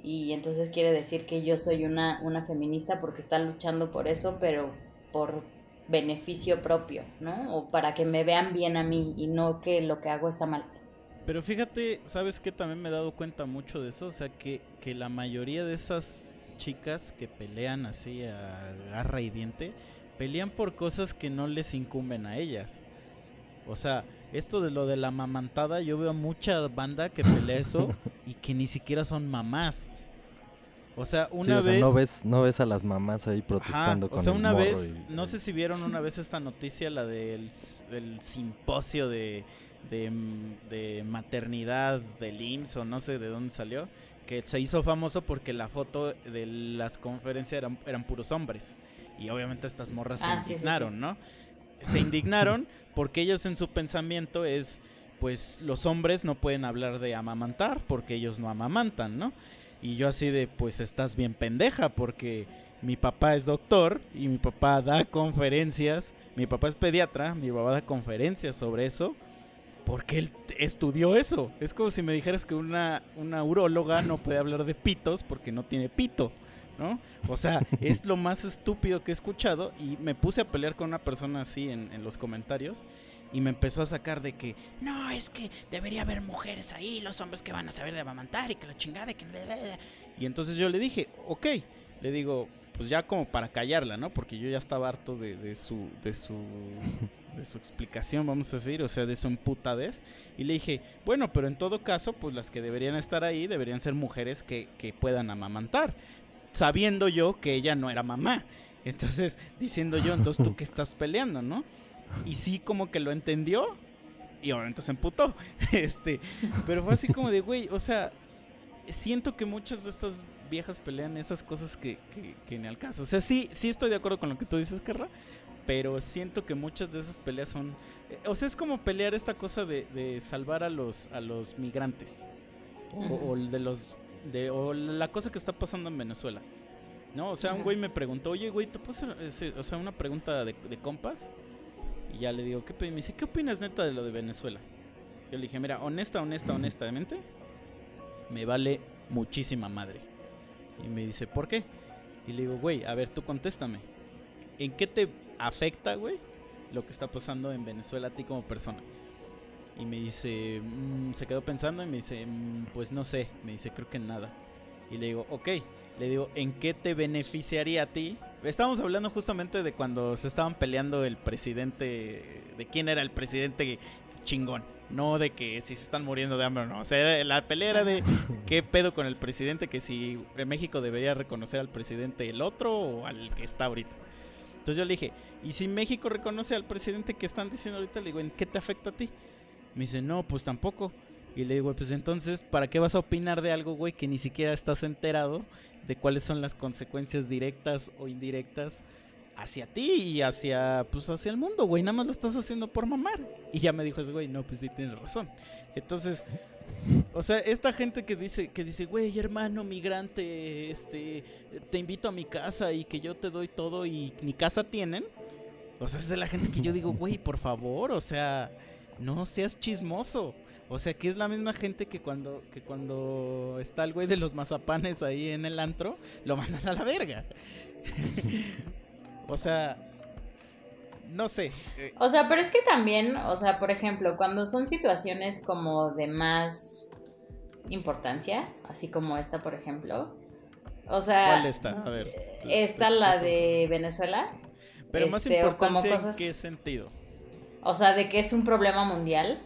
y entonces quiere decir que yo soy una, una feminista porque está luchando por eso, pero por beneficio propio, ¿no? O para que me vean bien a mí y no que lo que hago está mal. Pero fíjate, ¿sabes qué? También me he dado cuenta mucho de eso. O sea, que, que la mayoría de esas chicas que pelean así a garra y diente, pelean por cosas que no les incumben a ellas. O sea, esto de lo de la mamantada, yo veo mucha banda que pelea eso y que ni siquiera son mamás. O sea, Sí, una o sea, vez... no ves, no ves a las mamás ahí Ajá, protestando con o sea, el una morro vez, y- no sé si vieron una vez esta noticia, la del el simposio de, de, mm, de maternidad del IMSS o no sé de dónde salió, que se hizo famoso porque la foto de las conferencias eran, eran puros hombres. Y obviamente estas morras Ah, se sí, indignaron, sí. ¿no? Se indignaron porque ellas en su pensamiento es, pues los hombres no pueden hablar de amamantar porque ellos no amamantan, ¿no? Y yo así de, pues estás bien pendeja porque mi papá es doctor y mi papá da conferencias, mi papá es pediatra, mi papá da conferencias sobre eso porque él estudió eso. Es como si me dijeras que una, una uróloga no puede hablar de pitos porque no tiene pito, ¿no? O sea, es lo más estúpido que he escuchado y me puse a pelear con una persona así en, en los comentarios y me empezó a sacar de que no, es que debería haber mujeres ahí, los hombres que van a saber de amamantar y que la chingada y que... bla, bla, bla". Y entonces yo le dije, ok, le digo, pues ya como para callarla, ¿no? Porque yo ya estaba harto de, de su... De su de su explicación, vamos a decir, o sea, de su emputadez. Y le dije, bueno, pero en todo caso, pues las que deberían estar ahí deberían ser mujeres que, que puedan amamantar. Sabiendo yo que ella no era mamá. Entonces, diciendo yo, entonces tú que estás peleando, ¿no? Y sí, como que lo entendió. Y obviamente se emputó. Este, pero fue así como de, güey, o sea, siento que muchas de estas viejas pelean esas cosas que, que, que ni al caso. O sea, sí, sí estoy de acuerdo con lo que tú dices, Carla. Pero siento que muchas de esas peleas son. eh, O sea, es como pelear esta cosa de, de salvar a los, a los migrantes. O, o el de los. De, o la cosa que está pasando en Venezuela. ¿No? O sea, un güey me preguntó, oye, güey, ¿te puedo hacer o sea, una pregunta de, de compas? Y ya le digo, ¿qué, pe-?" me dice, ¿qué opinas neta de lo de Venezuela? Yo le dije, mira, honesta, honesta, honestamente, me vale muchísima madre. Y me dice, ¿por qué? Y le digo, güey, a ver, tú contéstame. ¿En qué te afecta, güey, lo que está pasando en Venezuela a ti como persona? Y me dice, mm, se quedó pensando y me dice, "Mm, pues no sé. Me dice, creo que nada. Y le digo, ok. Le digo, ¿en qué te beneficiaría a ti? Estábamos hablando justamente de cuando se estaban peleando el presidente, de quién era el presidente chingón. No de que si se están muriendo de hambre o no. O sea, la pelea era de qué pedo con el presidente, que si México debería reconocer al presidente el otro o al que está ahorita. Entonces yo le dije, ¿y si México reconoce al presidente que están diciendo ahorita? Le digo, ¿en qué te afecta a ti? Me dice, no, pues tampoco. Y le digo, pues entonces, ¿para qué vas a opinar de algo, güey, que ni siquiera estás enterado de cuáles son las consecuencias directas o indirectas hacia ti y hacia, pues, hacia el mundo, güey. Nada más lo estás haciendo por mamar. Y ya me dijo ese güey, no, pues sí tienes razón. Entonces, o sea, esta gente que dice, que dice, güey, hermano migrante, este, te invito a mi casa y que yo te doy todo y ni casa tienen. O sea, es de la gente que yo digo, güey, por favor, o sea, no seas chismoso. O sea, que es la misma gente que cuando, que cuando está el güey de los mazapanes ahí en el antro, lo mandan a la verga. o sea, no sé. O sea, pero es que también, o sea, por ejemplo, cuando son situaciones como de más importancia, así como esta, por ejemplo, o sea, ¿Cuál está? A ver. está la de Venezuela, Pero más este, importancia, cosas- ¿en qué sentido? O sea, de que es un problema mundial,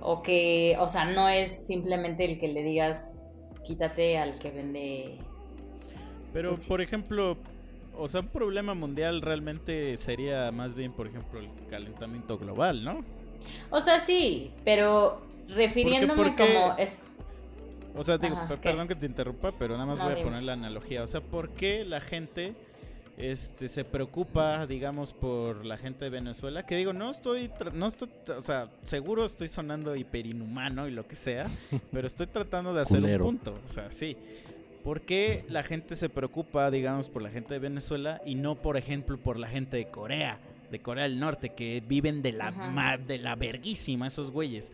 o que, o sea, no es simplemente el que le digas quítate al que vende. Pero, por ejemplo, o sea, un problema mundial realmente sería más bien, por ejemplo, el calentamiento global, ¿no? O sea, sí, pero refiriéndome como es O sea, digo, Ajá, per- ¿qué? perdón que te interrumpa, pero nada más No, voy a dime. poner la analogía. O sea, ¿por qué la gente este, se preocupa, digamos, por la gente de Venezuela? Que digo, no estoy, tra- no estoy, o sea, seguro estoy sonando hiperinhumano y lo que sea, pero estoy tratando de hacer Culero. un punto. O sea, sí. ¿Por qué la gente se preocupa, digamos, por la gente de Venezuela y no, por ejemplo, por la gente de Corea, de Corea del Norte, que viven de la, ma- de la verguísima esos güeyes?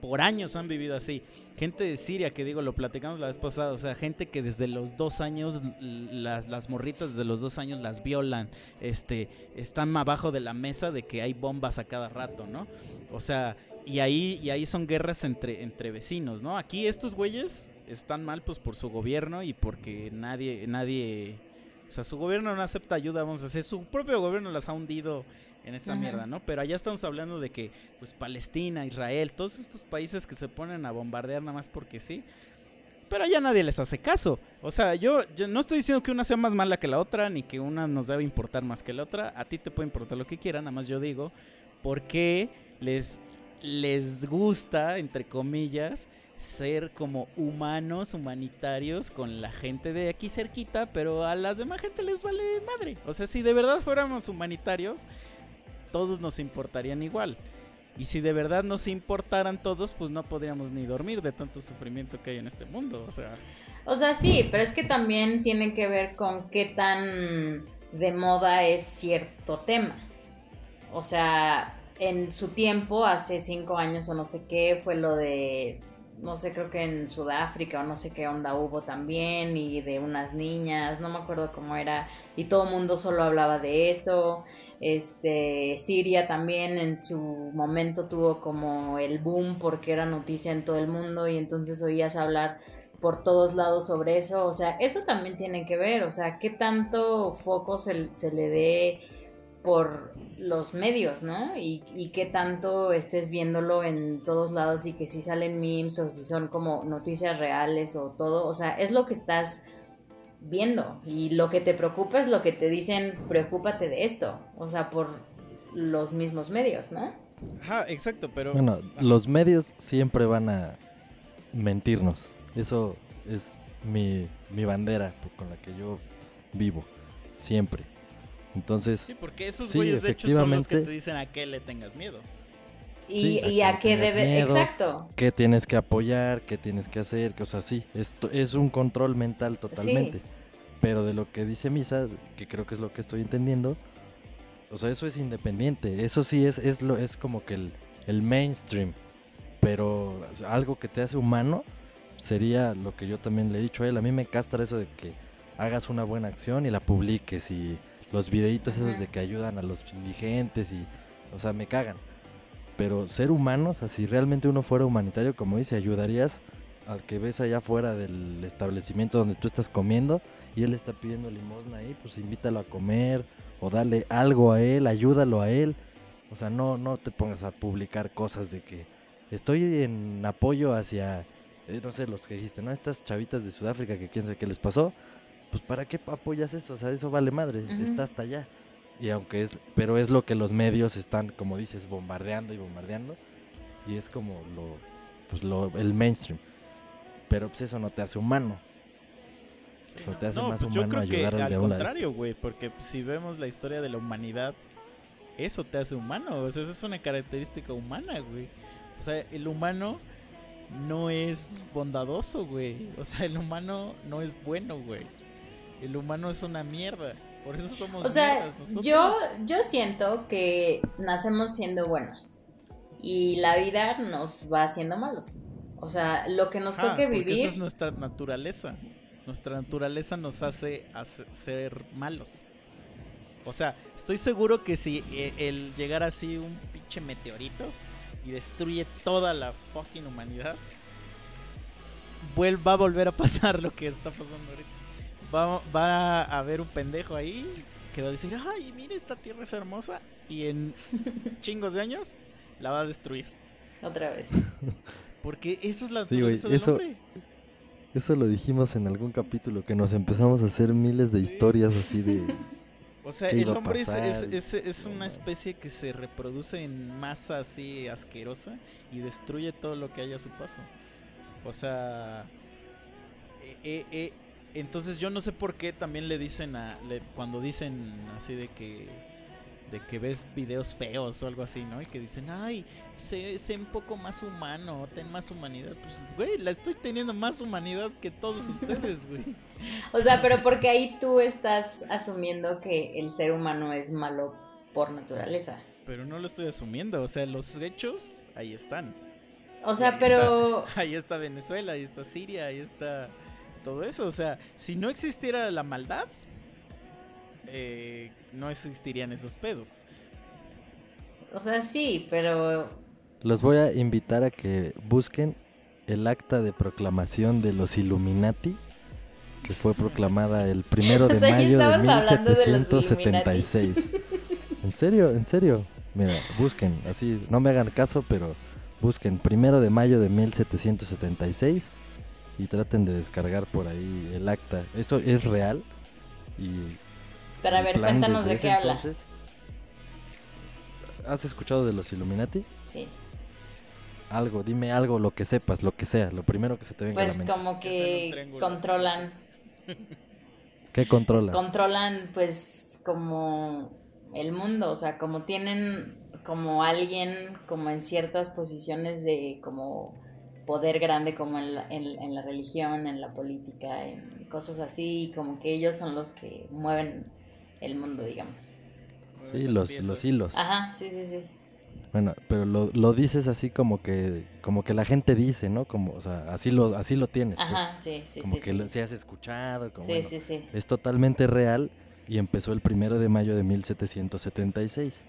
Por años han vivido así. Gente de Siria, que digo, lo platicamos la vez pasada, o sea, gente que desde los dos años, las, las morritas desde los dos años las violan, este, están abajo de la mesa de que hay bombas a cada rato, ¿no? O sea, y ahí, y ahí son guerras entre, entre vecinos, ¿no? Aquí estos güeyes están mal pues por su gobierno y porque nadie, nadie, o sea, su gobierno no acepta ayuda, vamos a decir, su propio gobierno las ha hundido en esta mierda, ¿no? Pero allá estamos hablando de que, pues, Palestina, Israel, todos estos países que se ponen a bombardear nada más porque sí. Pero allá nadie les hace caso. O sea, yo, yo no estoy diciendo que una sea más mala que la otra, ni que una nos debe importar más que la otra. A ti te puede importar lo que quieran, nada más yo digo, ¿por qué les, les gusta, entre comillas, ser como humanos, humanitarios con la gente de aquí cerquita, pero a las demás gente les vale madre? O sea, si de verdad fuéramos humanitarios, todos nos importarían igual. Y si de verdad nos importaran todos, pues no podríamos ni dormir de tanto sufrimiento que hay en este mundo. O sea, O sea, sí, pero es que también tiene que ver con qué tan de moda es cierto tema. O sea, en su tiempo, hace cinco años o no sé qué, fue lo de, no sé, creo que en Sudáfrica o no sé qué onda hubo también, y de unas niñas, no me acuerdo cómo era, y todo el mundo solo hablaba de eso. Este, Siria también en su momento tuvo como el boom porque era noticia en todo el mundo y entonces oías hablar por todos lados sobre eso. O sea, eso también tiene que ver. O sea, qué tanto foco se, se le dé por los medios, ¿no? Y, y qué tanto estés viéndolo en todos lados y que si salen memes o si son como noticias reales o todo. O sea, es lo que estás viendo y lo que te preocupa es lo que te dicen, preocúpate de esto. O sea, por los mismos medios, ¿no? ajá, exacto, pero... Bueno, los medios siempre van a mentirnos. Eso es mi, mi bandera con la que yo vivo. Siempre. Entonces, Sí, porque esos Sí, güeyes de hecho son los que efectivamente. te dicen a qué le tengas miedo. Y, Sí, a y que a qué tengas debe... miedo. Exacto. ¿qué tienes que apoyar? ¿Qué tienes que hacer? Que, o sea, sí, esto es un control mental totalmente. Pero de lo que dice Misa, que creo que es lo que estoy entendiendo, o sea, eso es independiente. Eso sí es, es, lo, es como que el, el mainstream. Pero algo que te hace humano sería lo que yo también le he dicho a él. A mí me castra eso de que hagas una buena acción y la publiques y los videitos esos de que ayudan a los indigentes y, o sea, me cagan. Pero ser humanos, o sea, si realmente uno fuera humanitario, como dice, ayudarías al que ves allá afuera del establecimiento donde tú estás comiendo y él está pidiendo limosna ahí, pues invítalo a comer o dale algo a él, ayúdalo a él. O sea, no, no te pongas a publicar cosas de que estoy en apoyo hacia, eh, no sé, los que dijiste, ¿no? Estas chavitas de Sudáfrica que quién sabe qué les pasó. Pues ¿para qué apoyas eso? O sea, eso vale madre, Ujú. está hasta allá. Y aunque es, pero es lo que los medios están, como dices, bombardeando y bombardeando. Y es como lo, pues lo, el mainstream. Pero pues eso no te hace humano. O sea, te hace No, más pues yo humano creo que ayudar al al lado. contrario, güey, porque pues, si vemos la historia de la humanidad, eso te hace humano, o sea, esa es una característica humana, güey. O sea, el humano no es bondadoso, güey. O sea, el humano no es bueno, güey. El humano es una mierda. Por eso somos O sea, mierdas nosotros. yo, yo siento que nacemos siendo buenos y la vida nos va haciendo malos. O sea, lo que nos Ajá, toque vivir. Esa es nuestra naturaleza. Nuestra naturaleza nos hace hace- ser malos. O sea, estoy seguro que si eh, el llegar así un pinche meteorito y destruye toda la fucking humanidad, va a volver a pasar lo que está pasando ahorita. Va, va a haber un pendejo ahí que va a decir, ay, mire, esta tierra es hermosa y en chingos de años la va a destruir. Otra vez. Porque eso es la Sí, naturaleza del eso- hombre. Eso lo dijimos en algún capítulo, que nos empezamos a hacer miles de Sí. historias así de... O sea, el hombre es, pasar es, es- una especie que se reproduce en masa así asquerosa y destruye todo lo que haya a su paso. O sea, eh, eh, eh, entonces yo no sé por qué también le dicen a, le- cuando dicen así de que de que ves videos feos o algo así, ¿no? Y que dicen, ay, sé, sé un poco más humano, ten más humanidad. Pues, güey, la estoy teniendo más humanidad que todos ustedes, güey. O sea, pero porque ahí tú estás asumiendo que el ser humano es malo por naturaleza. Pero no lo estoy asumiendo, o sea, los hechos ahí están. O sea, Ahí pero Ahí está Venezuela, ahí está Siria, ahí está todo eso. O sea, si no existiera la maldad, eh, no existirían esos pedos. o sea, sí, pero Los voy a invitar a que busquen el acta de proclamación de los Illuminati, que fue proclamada el primero de O sea, mayo de estabas hablando de los 1776. ¿En serio? ¿En serio? Mira, busquen, así, no me hagan caso, pero busquen primero de mayo de 1776 y traten de descargar por ahí el acta. Eso es real y pero a ver, cuéntanos de qué habla. entonces- ¿Has escuchado de los Illuminati? Sí. Algo, dime algo, lo que sepas, lo que sea, lo primero que se te venga a Pues la mente. como Que controlan ¿Qué controla? controlan pues como el mundo, o sea, como tienen como alguien como en ciertas posiciones de como poder grande como en la, en, en la religión, en la política, en cosas así, y como que ellos son los que mueven el mundo, digamos. sí, los, los hilos. Ajá, sí, sí, sí. Bueno, pero lo, lo dices así como que como que la gente dice, ¿no? Como, o sea, así lo así lo tienes. pues. Ajá, sí, sí, como sí. que sí. lo si has escuchado, como sí, bueno, sí, sí. es totalmente real y empezó el primero de mayo de 1776.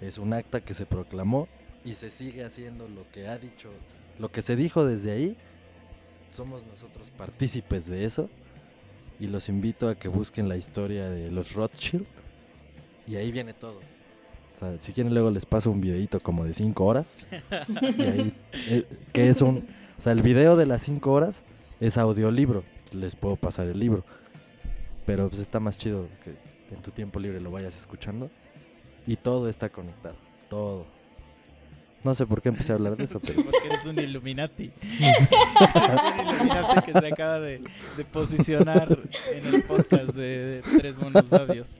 Es un acta que se proclamó y se sigue haciendo lo que ha dicho, lo que se dijo desde ahí. Somos nosotros partícipes de eso y los invito a que busquen la historia de los Rothschild y ahí viene todo. O sea, si quieren luego les paso un videito como de 5 horas y ahí, eh, que es un, o sea, el video de las 5 horas es audiolibro, les puedo pasar el libro. Pero pues está más chido que en tu tiempo libre lo vayas escuchando. Y todo está conectado. Todo. No sé por qué empecé a hablar de eso, pero. Porque eres un Illuminati. eres un Illuminati que se acaba de, de posicionar en el podcast de, de Tres Monos Sabios.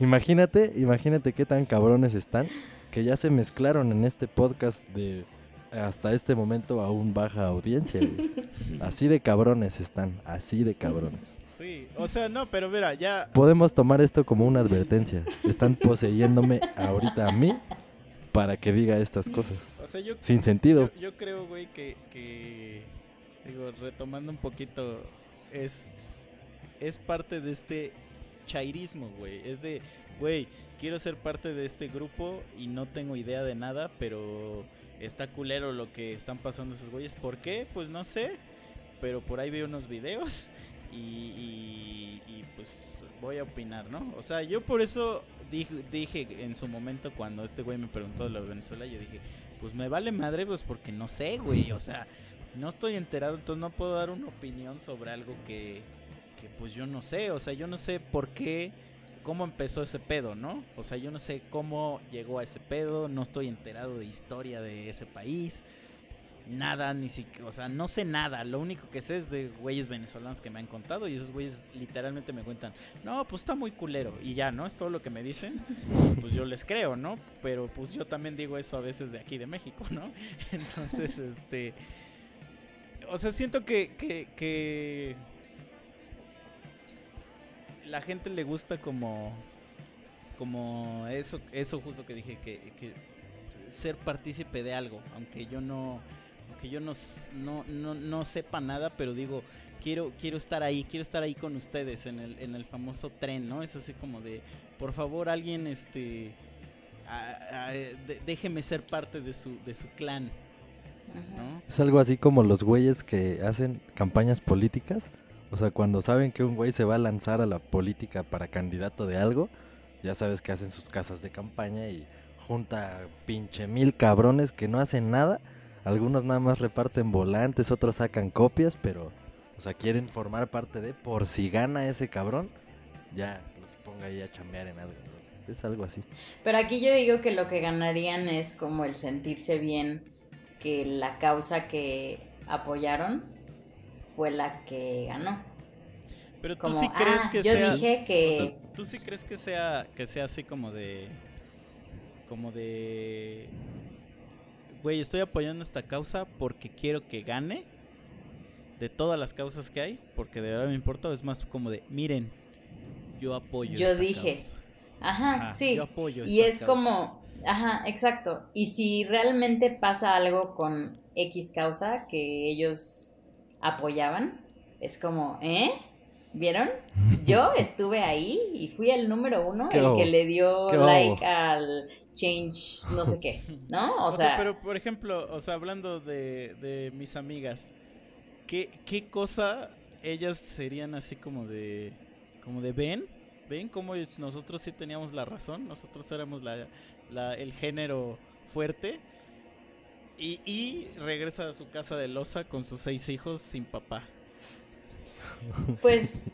Imagínate, imagínate qué tan cabrones están. Que ya se mezclaron en este podcast de hasta este momento aún baja audiencia. güey. Así de cabrones están. Así de cabrones. Sí, o sea, no, pero mira, ya. Podemos tomar esto como una advertencia. Están poseyéndome ahorita a mí para que diga estas cosas. O sea, yo, Sin sentido. yo, yo creo, güey, que, que. Digo, retomando un poquito, es. Es parte de este chairismo, güey. Es de, güey, quiero ser parte de este grupo y no tengo idea de nada, pero está culero lo que están pasando esos güeyes. ¿Por qué? Pues no sé. Pero por ahí veo unos videos y, y- y, pues voy a opinar, ¿no? O sea, yo por eso dije, dije en su momento cuando este güey me preguntó de lo de Venezuela, yo dije, pues me vale madre, pues porque no sé, güey. O sea, no estoy enterado, entonces no puedo dar una opinión sobre algo que, que pues yo no sé. O sea, yo no sé por qué, cómo empezó ese pedo, ¿no? O sea, yo no sé cómo llegó a ese pedo, no estoy enterado de historia de ese país. Nada, ni siquiera, o sea, no sé nada. Lo único que sé es de güeyes venezolanos que me han contado y esos güeyes literalmente me cuentan, no, pues está muy culero y ya, ¿no? Es todo lo que me dicen. Pues yo les creo, ¿no? Pero pues yo también digo eso a veces de aquí de México, ¿no? Entonces, este... O sea, siento que, que, que la gente le gusta como como eso eso justo que dije que, que ser partícipe de algo aunque yo no aunque yo no, no, no, no, sepa nada pero digo quiero quiero estar ahí quiero estar ahí con ustedes en el, en el famoso tren no es así como de por favor alguien este a, a, de, déjeme ser parte de su de su clan ¿no? Es algo así como los güeyes que hacen campañas políticas o sea, cuando saben que un güey se va a lanzar a la política para candidato de algo, ya sabes que hacen sus casas de campaña y junta pinche mil cabrones que no hacen nada. Algunos nada más reparten volantes, otros sacan copias, pero, o sea, quieren formar parte de, por si gana ese cabrón, ya los ponga ahí a chambear en algo. es algo así. Pero aquí yo digo que lo que ganarían es como el sentirse bien que la causa que apoyaron fue la que ganó. Pero tú sí crees ah, que yo sea. dije que. tú sí crees que sea, que sea así como de. Como de. Güey, estoy apoyando esta causa porque quiero que gane. De todas las causas que hay. Porque de verdad me importa. Es más como de. Miren, yo apoyo. Yo esta dije. causa. Ajá, Ajá, sí. yo apoyo y es como. Ajá, exacto. Y si realmente pasa algo con X causa que ellos apoyaban, es como, ¿eh? ¿Vieron? Yo estuve ahí y fui el número uno, ¿Qué el que le dio like al change, no sé qué, ¿no? O, O sea, sea, pero por ejemplo, o sea, hablando de, de mis amigas, ¿qué, ¿qué cosa ellas serían así como de, como de ven? ¿Ven cómo es- nosotros sí teníamos la razón? Nosotros éramos la, la- el género fuerte. Y, y regresa a su casa de losa con sus seis hijos sin papá. Pues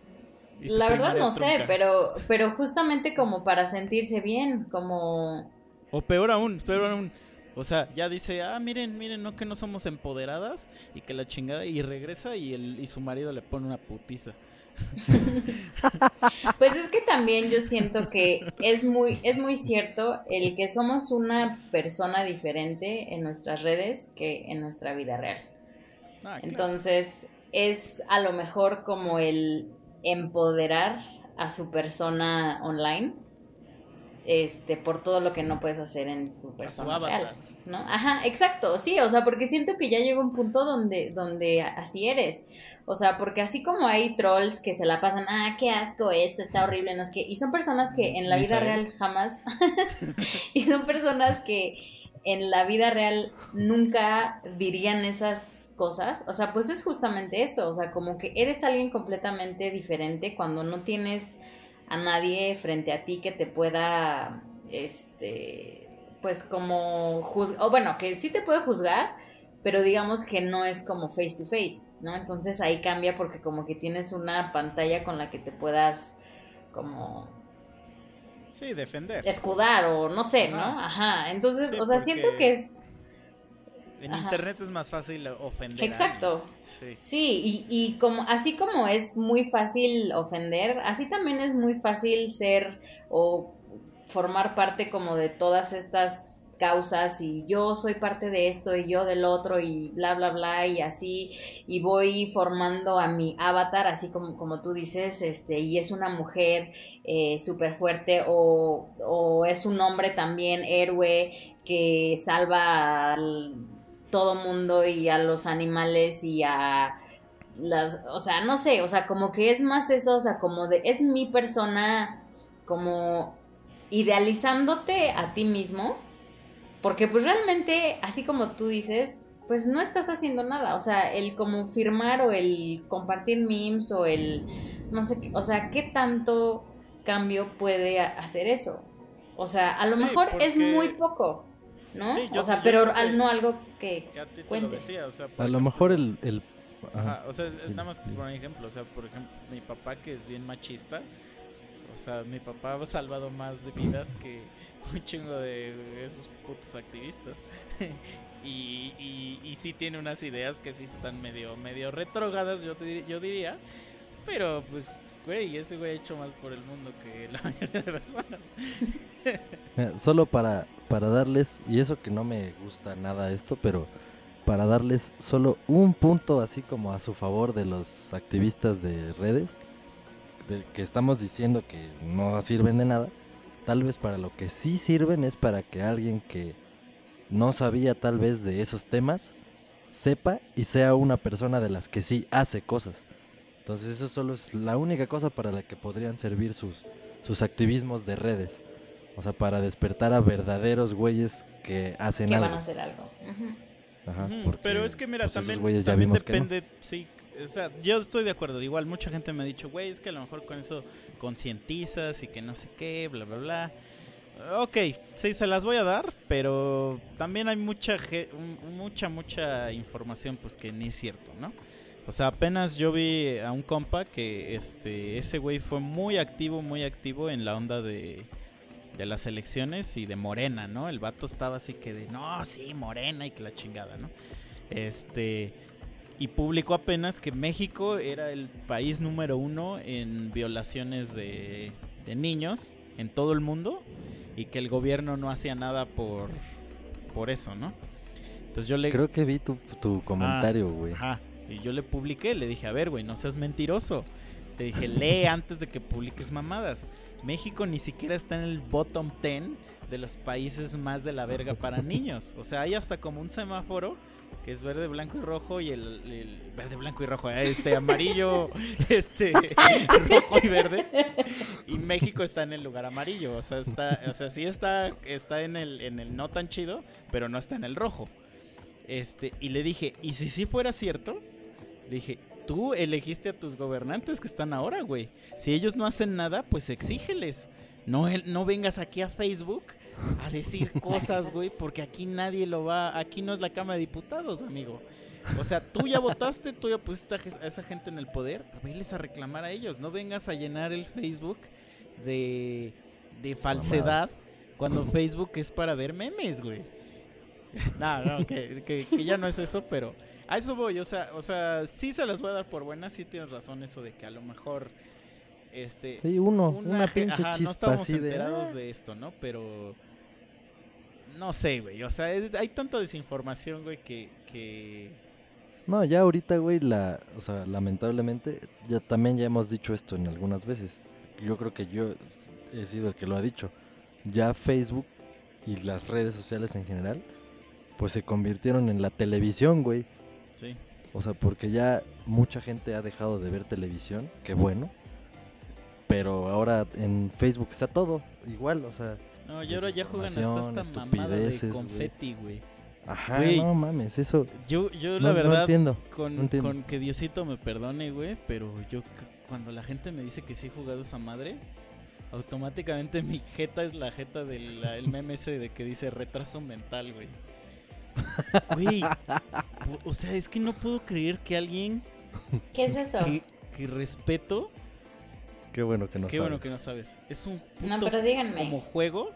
la verdad no sé, pero, pero justamente como para sentirse bien, como... O peor aún, peor aún. O sea, ya dice, ah, miren, miren, no que no somos empoderadas y que la chingada. Y regresa y, el, y su marido le pone una putiza. Pues es que también yo siento que es muy, es muy cierto el que somos una persona diferente en nuestras redes que en nuestra vida real. Ah, claro. Entonces, es a lo mejor como el empoderar a su persona online este por todo lo que no puedes hacer en tu persona real, ¿no? Ajá, exacto, sí, o sea, porque siento que ya llega un punto donde donde así eres. O sea, porque así como hay trolls que se la pasan, ah, qué asco esto, está horrible, no es que y son personas que en la vida real jamás y son personas que en la vida real nunca dirían esas cosas. O sea, pues es justamente eso. O sea, como que eres alguien completamente diferente cuando no tienes a nadie frente a ti que te pueda, este, pues como juzgar, o bueno, que sí te puede juzgar, pero digamos que no es como face to face, ¿no? Entonces ahí cambia porque como que tienes una pantalla con la que te puedas como Sí, defender. escudar o no sé, ¿no? Ajá. Ajá. Entonces, Sí, o sea, siento que es En Ajá. internet es más fácil ofender. Exacto. Sí. Sí, y, y como así como es muy fácil ofender, así también es muy fácil ser o formar parte como de todas estas causas y yo soy parte de esto y yo del otro y bla bla bla y así y voy formando a mi avatar así como, como tú dices este y es una mujer eh, súper fuerte o, o es un hombre también héroe que salva al todo mundo y a los animales y a las, o sea, no sé, o sea, como que es más eso, o sea, como de, es mi persona como idealizándote a ti mismo, porque pues realmente, así como tú dices, pues no estás haciendo nada, o sea, el como firmar o el compartir memes o el, no sé, qué, o sea, ¿qué tanto cambio puede hacer eso? O sea, a lo Sí, mejor es muy poco, ¿no? Sí, yo- o sea, yo pero al- no algo que... Que a ti te lo decía, o sea, A lo mejor el... el ajá. Ajá, o sea, es- es nada más por ejemplo, o sea, por ejemplo, mi papá que es bien machista, O sea, mi papá ha salvado más de vidas que un chingo de esos putos activistas. y, y, y sí tiene unas ideas que sí están medio, medio retrógadas, yo, te yo diría. Pero pues, güey, ese güey ha hecho más por el mundo que la mayoría de personas. Solo para, para darles, y eso que no me gusta nada esto, pero para darles solo un punto así como a su favor de los activistas de redes, de que estamos diciendo que no sirven de nada, tal vez para lo que sí sirven es para que alguien que no sabía tal vez de esos temas sepa y sea una persona de las que sí hace cosas. Entonces eso solo es la única cosa para la que podrían servir sus, sus activismos de redes. O sea, para despertar a verdaderos güeyes que hacen Que algo. van a hacer algo. Ajá, porque, Pero es que mira, pues, también, que no. depende, sí, o sea, yo estoy de acuerdo, igual mucha gente me ha dicho, güey, es que a lo mejor con eso concientizas y que no sé qué, bla, bla, bla. Ok, sí, se las voy a dar, pero también hay mucha, mucha, mucha información pues que ni es cierto, ¿no? O sea, apenas yo vi a un compa que este ese güey fue muy activo, muy activo en la onda de, de las elecciones y de Morena, ¿no? El vato estaba así que de, no, sí, Morena y que la chingada, ¿no? Este, y publicó apenas que México era el país número uno en violaciones de, de niños en todo el mundo y que el gobierno no hacía nada por, por eso, ¿no? Entonces yo le... Creo que vi tu, tu comentario, güey. Ajá. Y yo le publiqué, le dije, a ver, güey, no seas mentiroso. Te dije, lee antes de que publiques mamadas. México ni siquiera está en el bottom 10 de los países más de la verga para niños. O sea, hay hasta como un semáforo que es verde, blanco y rojo y el, el- verde, blanco y rojo, eh, este amarillo, este rojo y verde. Y México está en el lugar amarillo, o sea, está, o sea, sí está, está en el, en el no tan chido, pero no está en el rojo. Este, y le dije, ¿y si sí fuera cierto? Le dije, tú elegiste a tus gobernantes que están ahora, güey. Si ellos no hacen nada, pues exígeles. No, no vengas aquí a Facebook a decir cosas, güey, porque aquí nadie lo va, aquí no es la Cámara de Diputados, amigo. O sea, tú ya votaste, tú ya pusiste a esa gente en el poder, veles a reclamar a ellos. No vengas a llenar el Facebook de, de falsedad cuando Facebook es para ver memes, güey. No, no, que, que- que ya no es eso, pero a eso voy, o sea, o sea, sí se las voy a dar por buenas, sí tienes razón eso de que a lo mejor, este, Sí, uno, una, ge- pinche ajá, no chispa estábamos así enterados "Ah". de esto, ¿no? Pero, no sé, güey, o sea, es- hay tanta desinformación, güey, que, que, No, ya ahorita, güey, la, o sea, lamentablemente, ya también ya hemos dicho esto en algunas veces. Yo creo que yo he sido el que lo ha dicho. Ya Facebook y las redes sociales en general, pues se convirtieron en la televisión, güey. sí, O sea, porque ya mucha gente ha dejado de ver televisión, qué bueno. Pero ahora en Facebook está todo igual, o sea, no, y ahora ya juegan hasta esta mamada de confeti, güey. ajá, Güey, no mames, eso Yo, yo no, la no verdad, entiendo. con, no entiendo. con que Diosito me perdone, güey, pero yo cuando la gente me dice que sí he jugado esa madre, automáticamente mi jeta es la jeta del la- el meme ese de que dice retraso mental, güey. Güey, o- o sea, es que no puedo creer que alguien ¿Qué es eso? que, que respeto, Qué bueno que no qué sabes. bueno que no sabes, es un No, puto pero díganme. como juego,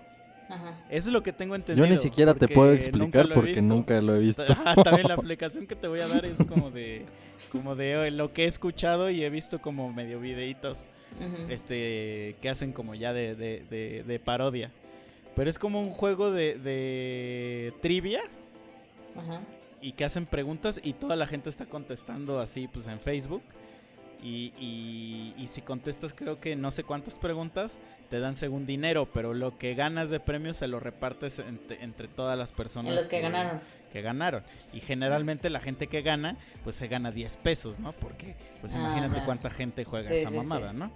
Ajá. eso es lo que tengo entendido. Yo ni siquiera te puedo explicar porque visto. nunca lo he visto. También la aplicación que te voy a dar es como de como de lo que he escuchado y he visto como medio videitos este que hacen como ya de, de- de- de parodia. Pero es como un juego de, de trivia Ajá. y que hacen preguntas y toda la gente está contestando así pues en Facebook. Y, y- y si contestas creo que no sé cuántas preguntas, te dan según dinero, pero lo que ganas de premio se lo repartes entre, entre todas las personas. En los que ganaron. que ganaron. Y generalmente la gente que gana, pues se gana 10 pesos, ¿no? Porque, pues imagínate Ajá. cuánta gente juega Sí, esa sí, sí. mamada, ¿no?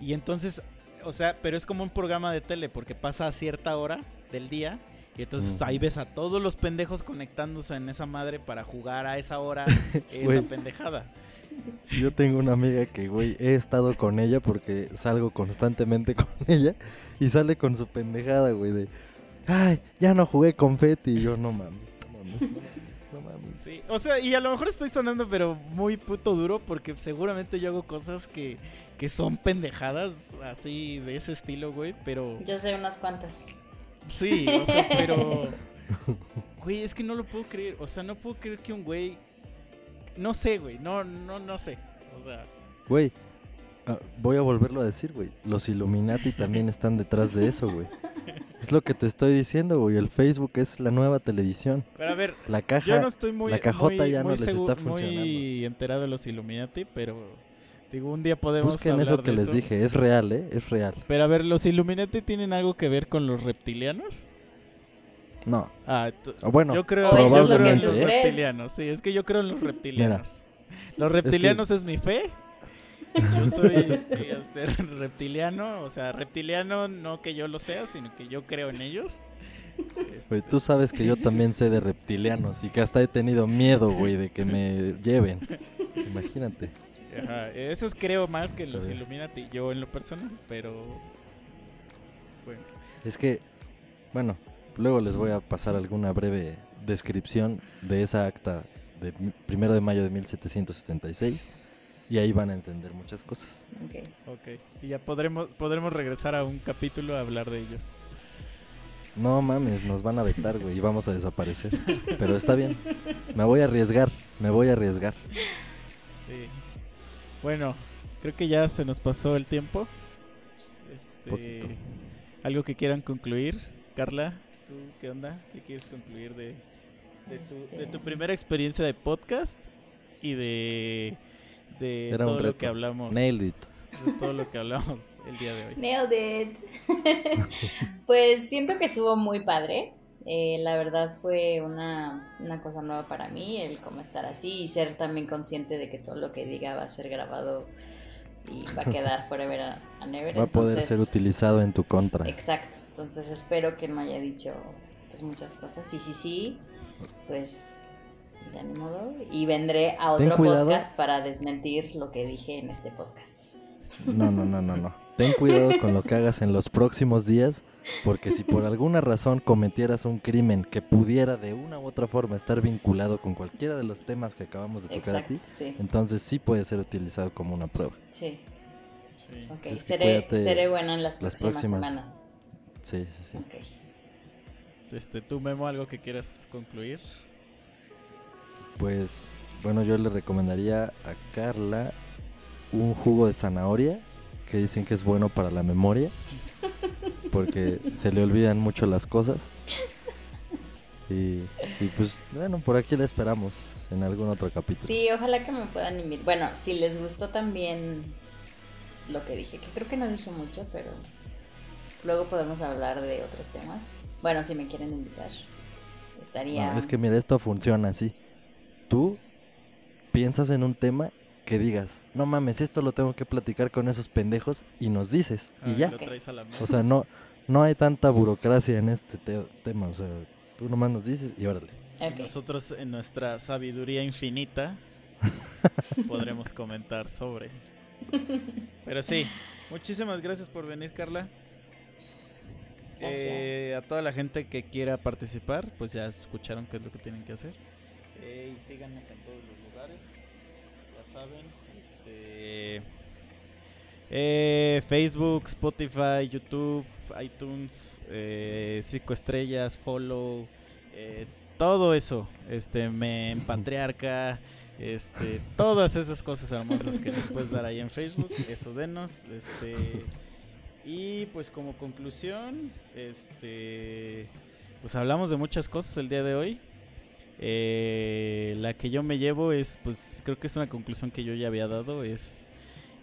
Y entonces, o sea, pero es como un programa de tele, porque pasa a cierta hora del día. Y entonces ahí ves a todos los pendejos conectándose en esa madre para jugar a esa hora esa pendejada. Yo tengo una amiga que, güey, he estado con ella porque salgo constantemente con ella y sale con su pendejada, güey, de, ay, ya no jugué confeti. Y yo, no mames, no mames, no mames, no mames, Sí, o sea, y a lo mejor estoy sonando, pero muy puto duro, porque seguramente yo hago cosas que, que son pendejadas, así de ese estilo, güey, pero Yo sé unas cuantas. sí, o sea, pero. Güey, es que no lo puedo creer, o sea, no puedo creer que un güey. No sé, güey, no, no, no sé, o sea. Güey, ah, voy a volverlo a decir, güey. Los Illuminati también están detrás de eso, güey. Es lo que te estoy diciendo, güey. El Facebook es la nueva televisión. Pero a ver, La caja. Yo no estoy muy, la cajota muy- ya no les está funcionando. muy enterado de los Illuminati, pero digo, un día podemos Busquen hablar eso que de les eso. dije. Es real, ¿eh? Es real. Pero a ver, ¿los Illuminati tienen algo que ver con los reptilianos? No. Ah, Bueno, yo creo, O eso es lo que yo creo en tú los reptilianos. Sí, es que yo creo en los reptilianos. Los reptilianos es, mi fe. Yo soy este, reptiliano, o sea, reptiliano no que yo lo sea, sino que yo creo en ellos. Este, tú sabes que yo también sé de reptilianos y que hasta he tenido miedo, güey, de que me lleven. Imagínate. Ajá, esos creo más que los. Illuminati, yo en lo personal, pero bueno, Es que, bueno, luego les voy a pasar alguna breve descripción de esa acta de primero de mayo de 1776 y ahí van a entender muchas cosas. Ok. ok. Y ya podremos podremos regresar a un capítulo a hablar de ellos. No mames, nos van a vetar, güey, y vamos a desaparecer. Pero está bien. Me voy a arriesgar, me voy a arriesgar. Sí. Bueno, creo que ya se nos pasó el tiempo. Este, Poquito. algo que quieran concluir, Carla, ¿tú qué onda? ¿Qué quieres concluir de, de, tu, de Este- tu primera experiencia de podcast y de, de Era todo lo que hablamos? Nailed it. De todo lo que hablamos el día de hoy. Nailed it. pues siento que estuvo muy padre. Eh, la verdad fue una, una cosa nueva para mí, el cómo estar así y ser también consciente de que todo lo que diga va a ser grabado y va a quedar forever a- and ever. Va a poder Entonces, ser utilizado en tu contra. Exacto. Entonces espero que no haya dicho pues muchas cosas. Y si sí, pues ya ni modo. Y vendré a otro podcast para desmentir lo que dije en este podcast. No, no, no, no, no. Ten cuidado con lo que hagas en los próximos días, porque si por alguna razón cometieras un crimen que pudiera de una u otra forma estar vinculado con cualquiera de los temas que acabamos de tocar Exacto, a ti, sí. entonces sí puede ser utilizado como una prueba. Sí, Sí. ok. Es que seré, seré buena en las las próximas, próximas. semanas. Sí, sí, sí. Ok. Este, ¿Tú, Memo, algo que quieras concluir? Pues, bueno, yo le recomendaría a Carla un jugo de zanahoria, que dicen que es bueno para la memoria, porque se le olvidan mucho las cosas. Y, y pues, bueno, por aquí la esperamos en algún otro capítulo. Sí, ojalá que me puedan invitar. Bueno, si les gustó también lo que dije, que creo que no dije mucho, pero luego podemos hablar de otros temas. Bueno, si me quieren invitar, estaría... No, es que mira, esto funciona así. Tú piensas en un tema que digas, no mames, esto lo tengo que platicar con esos pendejos y nos dices. Ah, y ya. Lo traes a la mesa. O sea, no, no hay tanta burocracia en este te- tema. O sea, tú nomás nos dices y órale. Y. Nosotros en nuestra sabiduría infinita podremos comentar sobre. Pero sí, muchísimas gracias por venir, Carla. Eh, a toda la gente que quiera participar, pues ya escucharon qué es lo que tienen que hacer. Eh, y síganos en todos los lugares. Este eh, Facebook, Spotify, YouTube, iTunes, eh, cinco estrellas, follow, eh, todo eso, este, me en patriarca, este, todas esas cosas hermosas que les puedes dar ahí en Facebook, eso denos, este, y pues como conclusión, este, pues hablamos de muchas cosas el día de hoy. Eh, la que yo me llevo es, pues creo que es una conclusión que yo ya había dado, es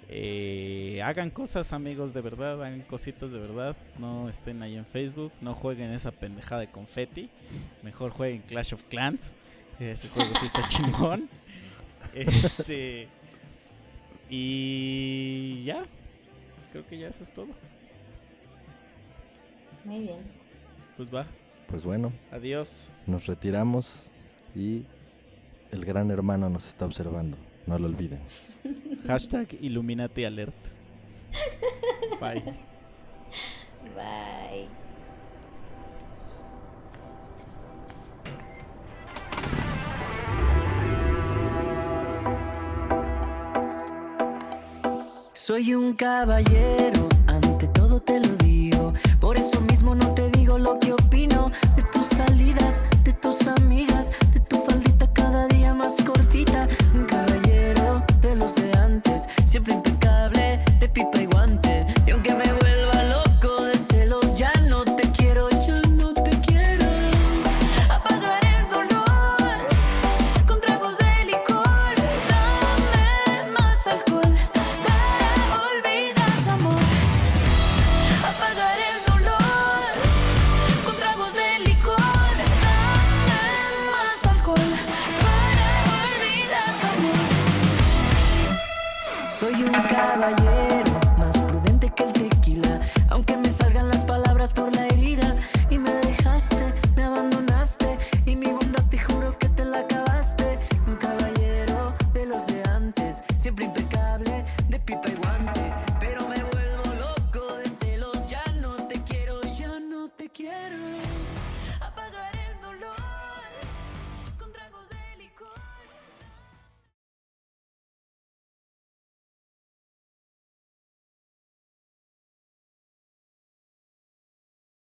eh, hagan cosas amigos de verdad, hagan cositas de verdad, no estén ahí en Facebook, no jueguen esa pendejada de confeti, mejor jueguen Clash of Clans, ese juego sí está chingón. Este, y ya, creo que ya eso es todo. Muy bien. Pues va, Pues bueno, adiós. nos retiramos y el gran hermano nos está observando. No lo olviden. Hashtag Illuminati Alert. Bye. Bye. Soy un caballero, ante todo te lo digo. Por eso mismo no te digo lo que opino de tus salidas, de tus amigas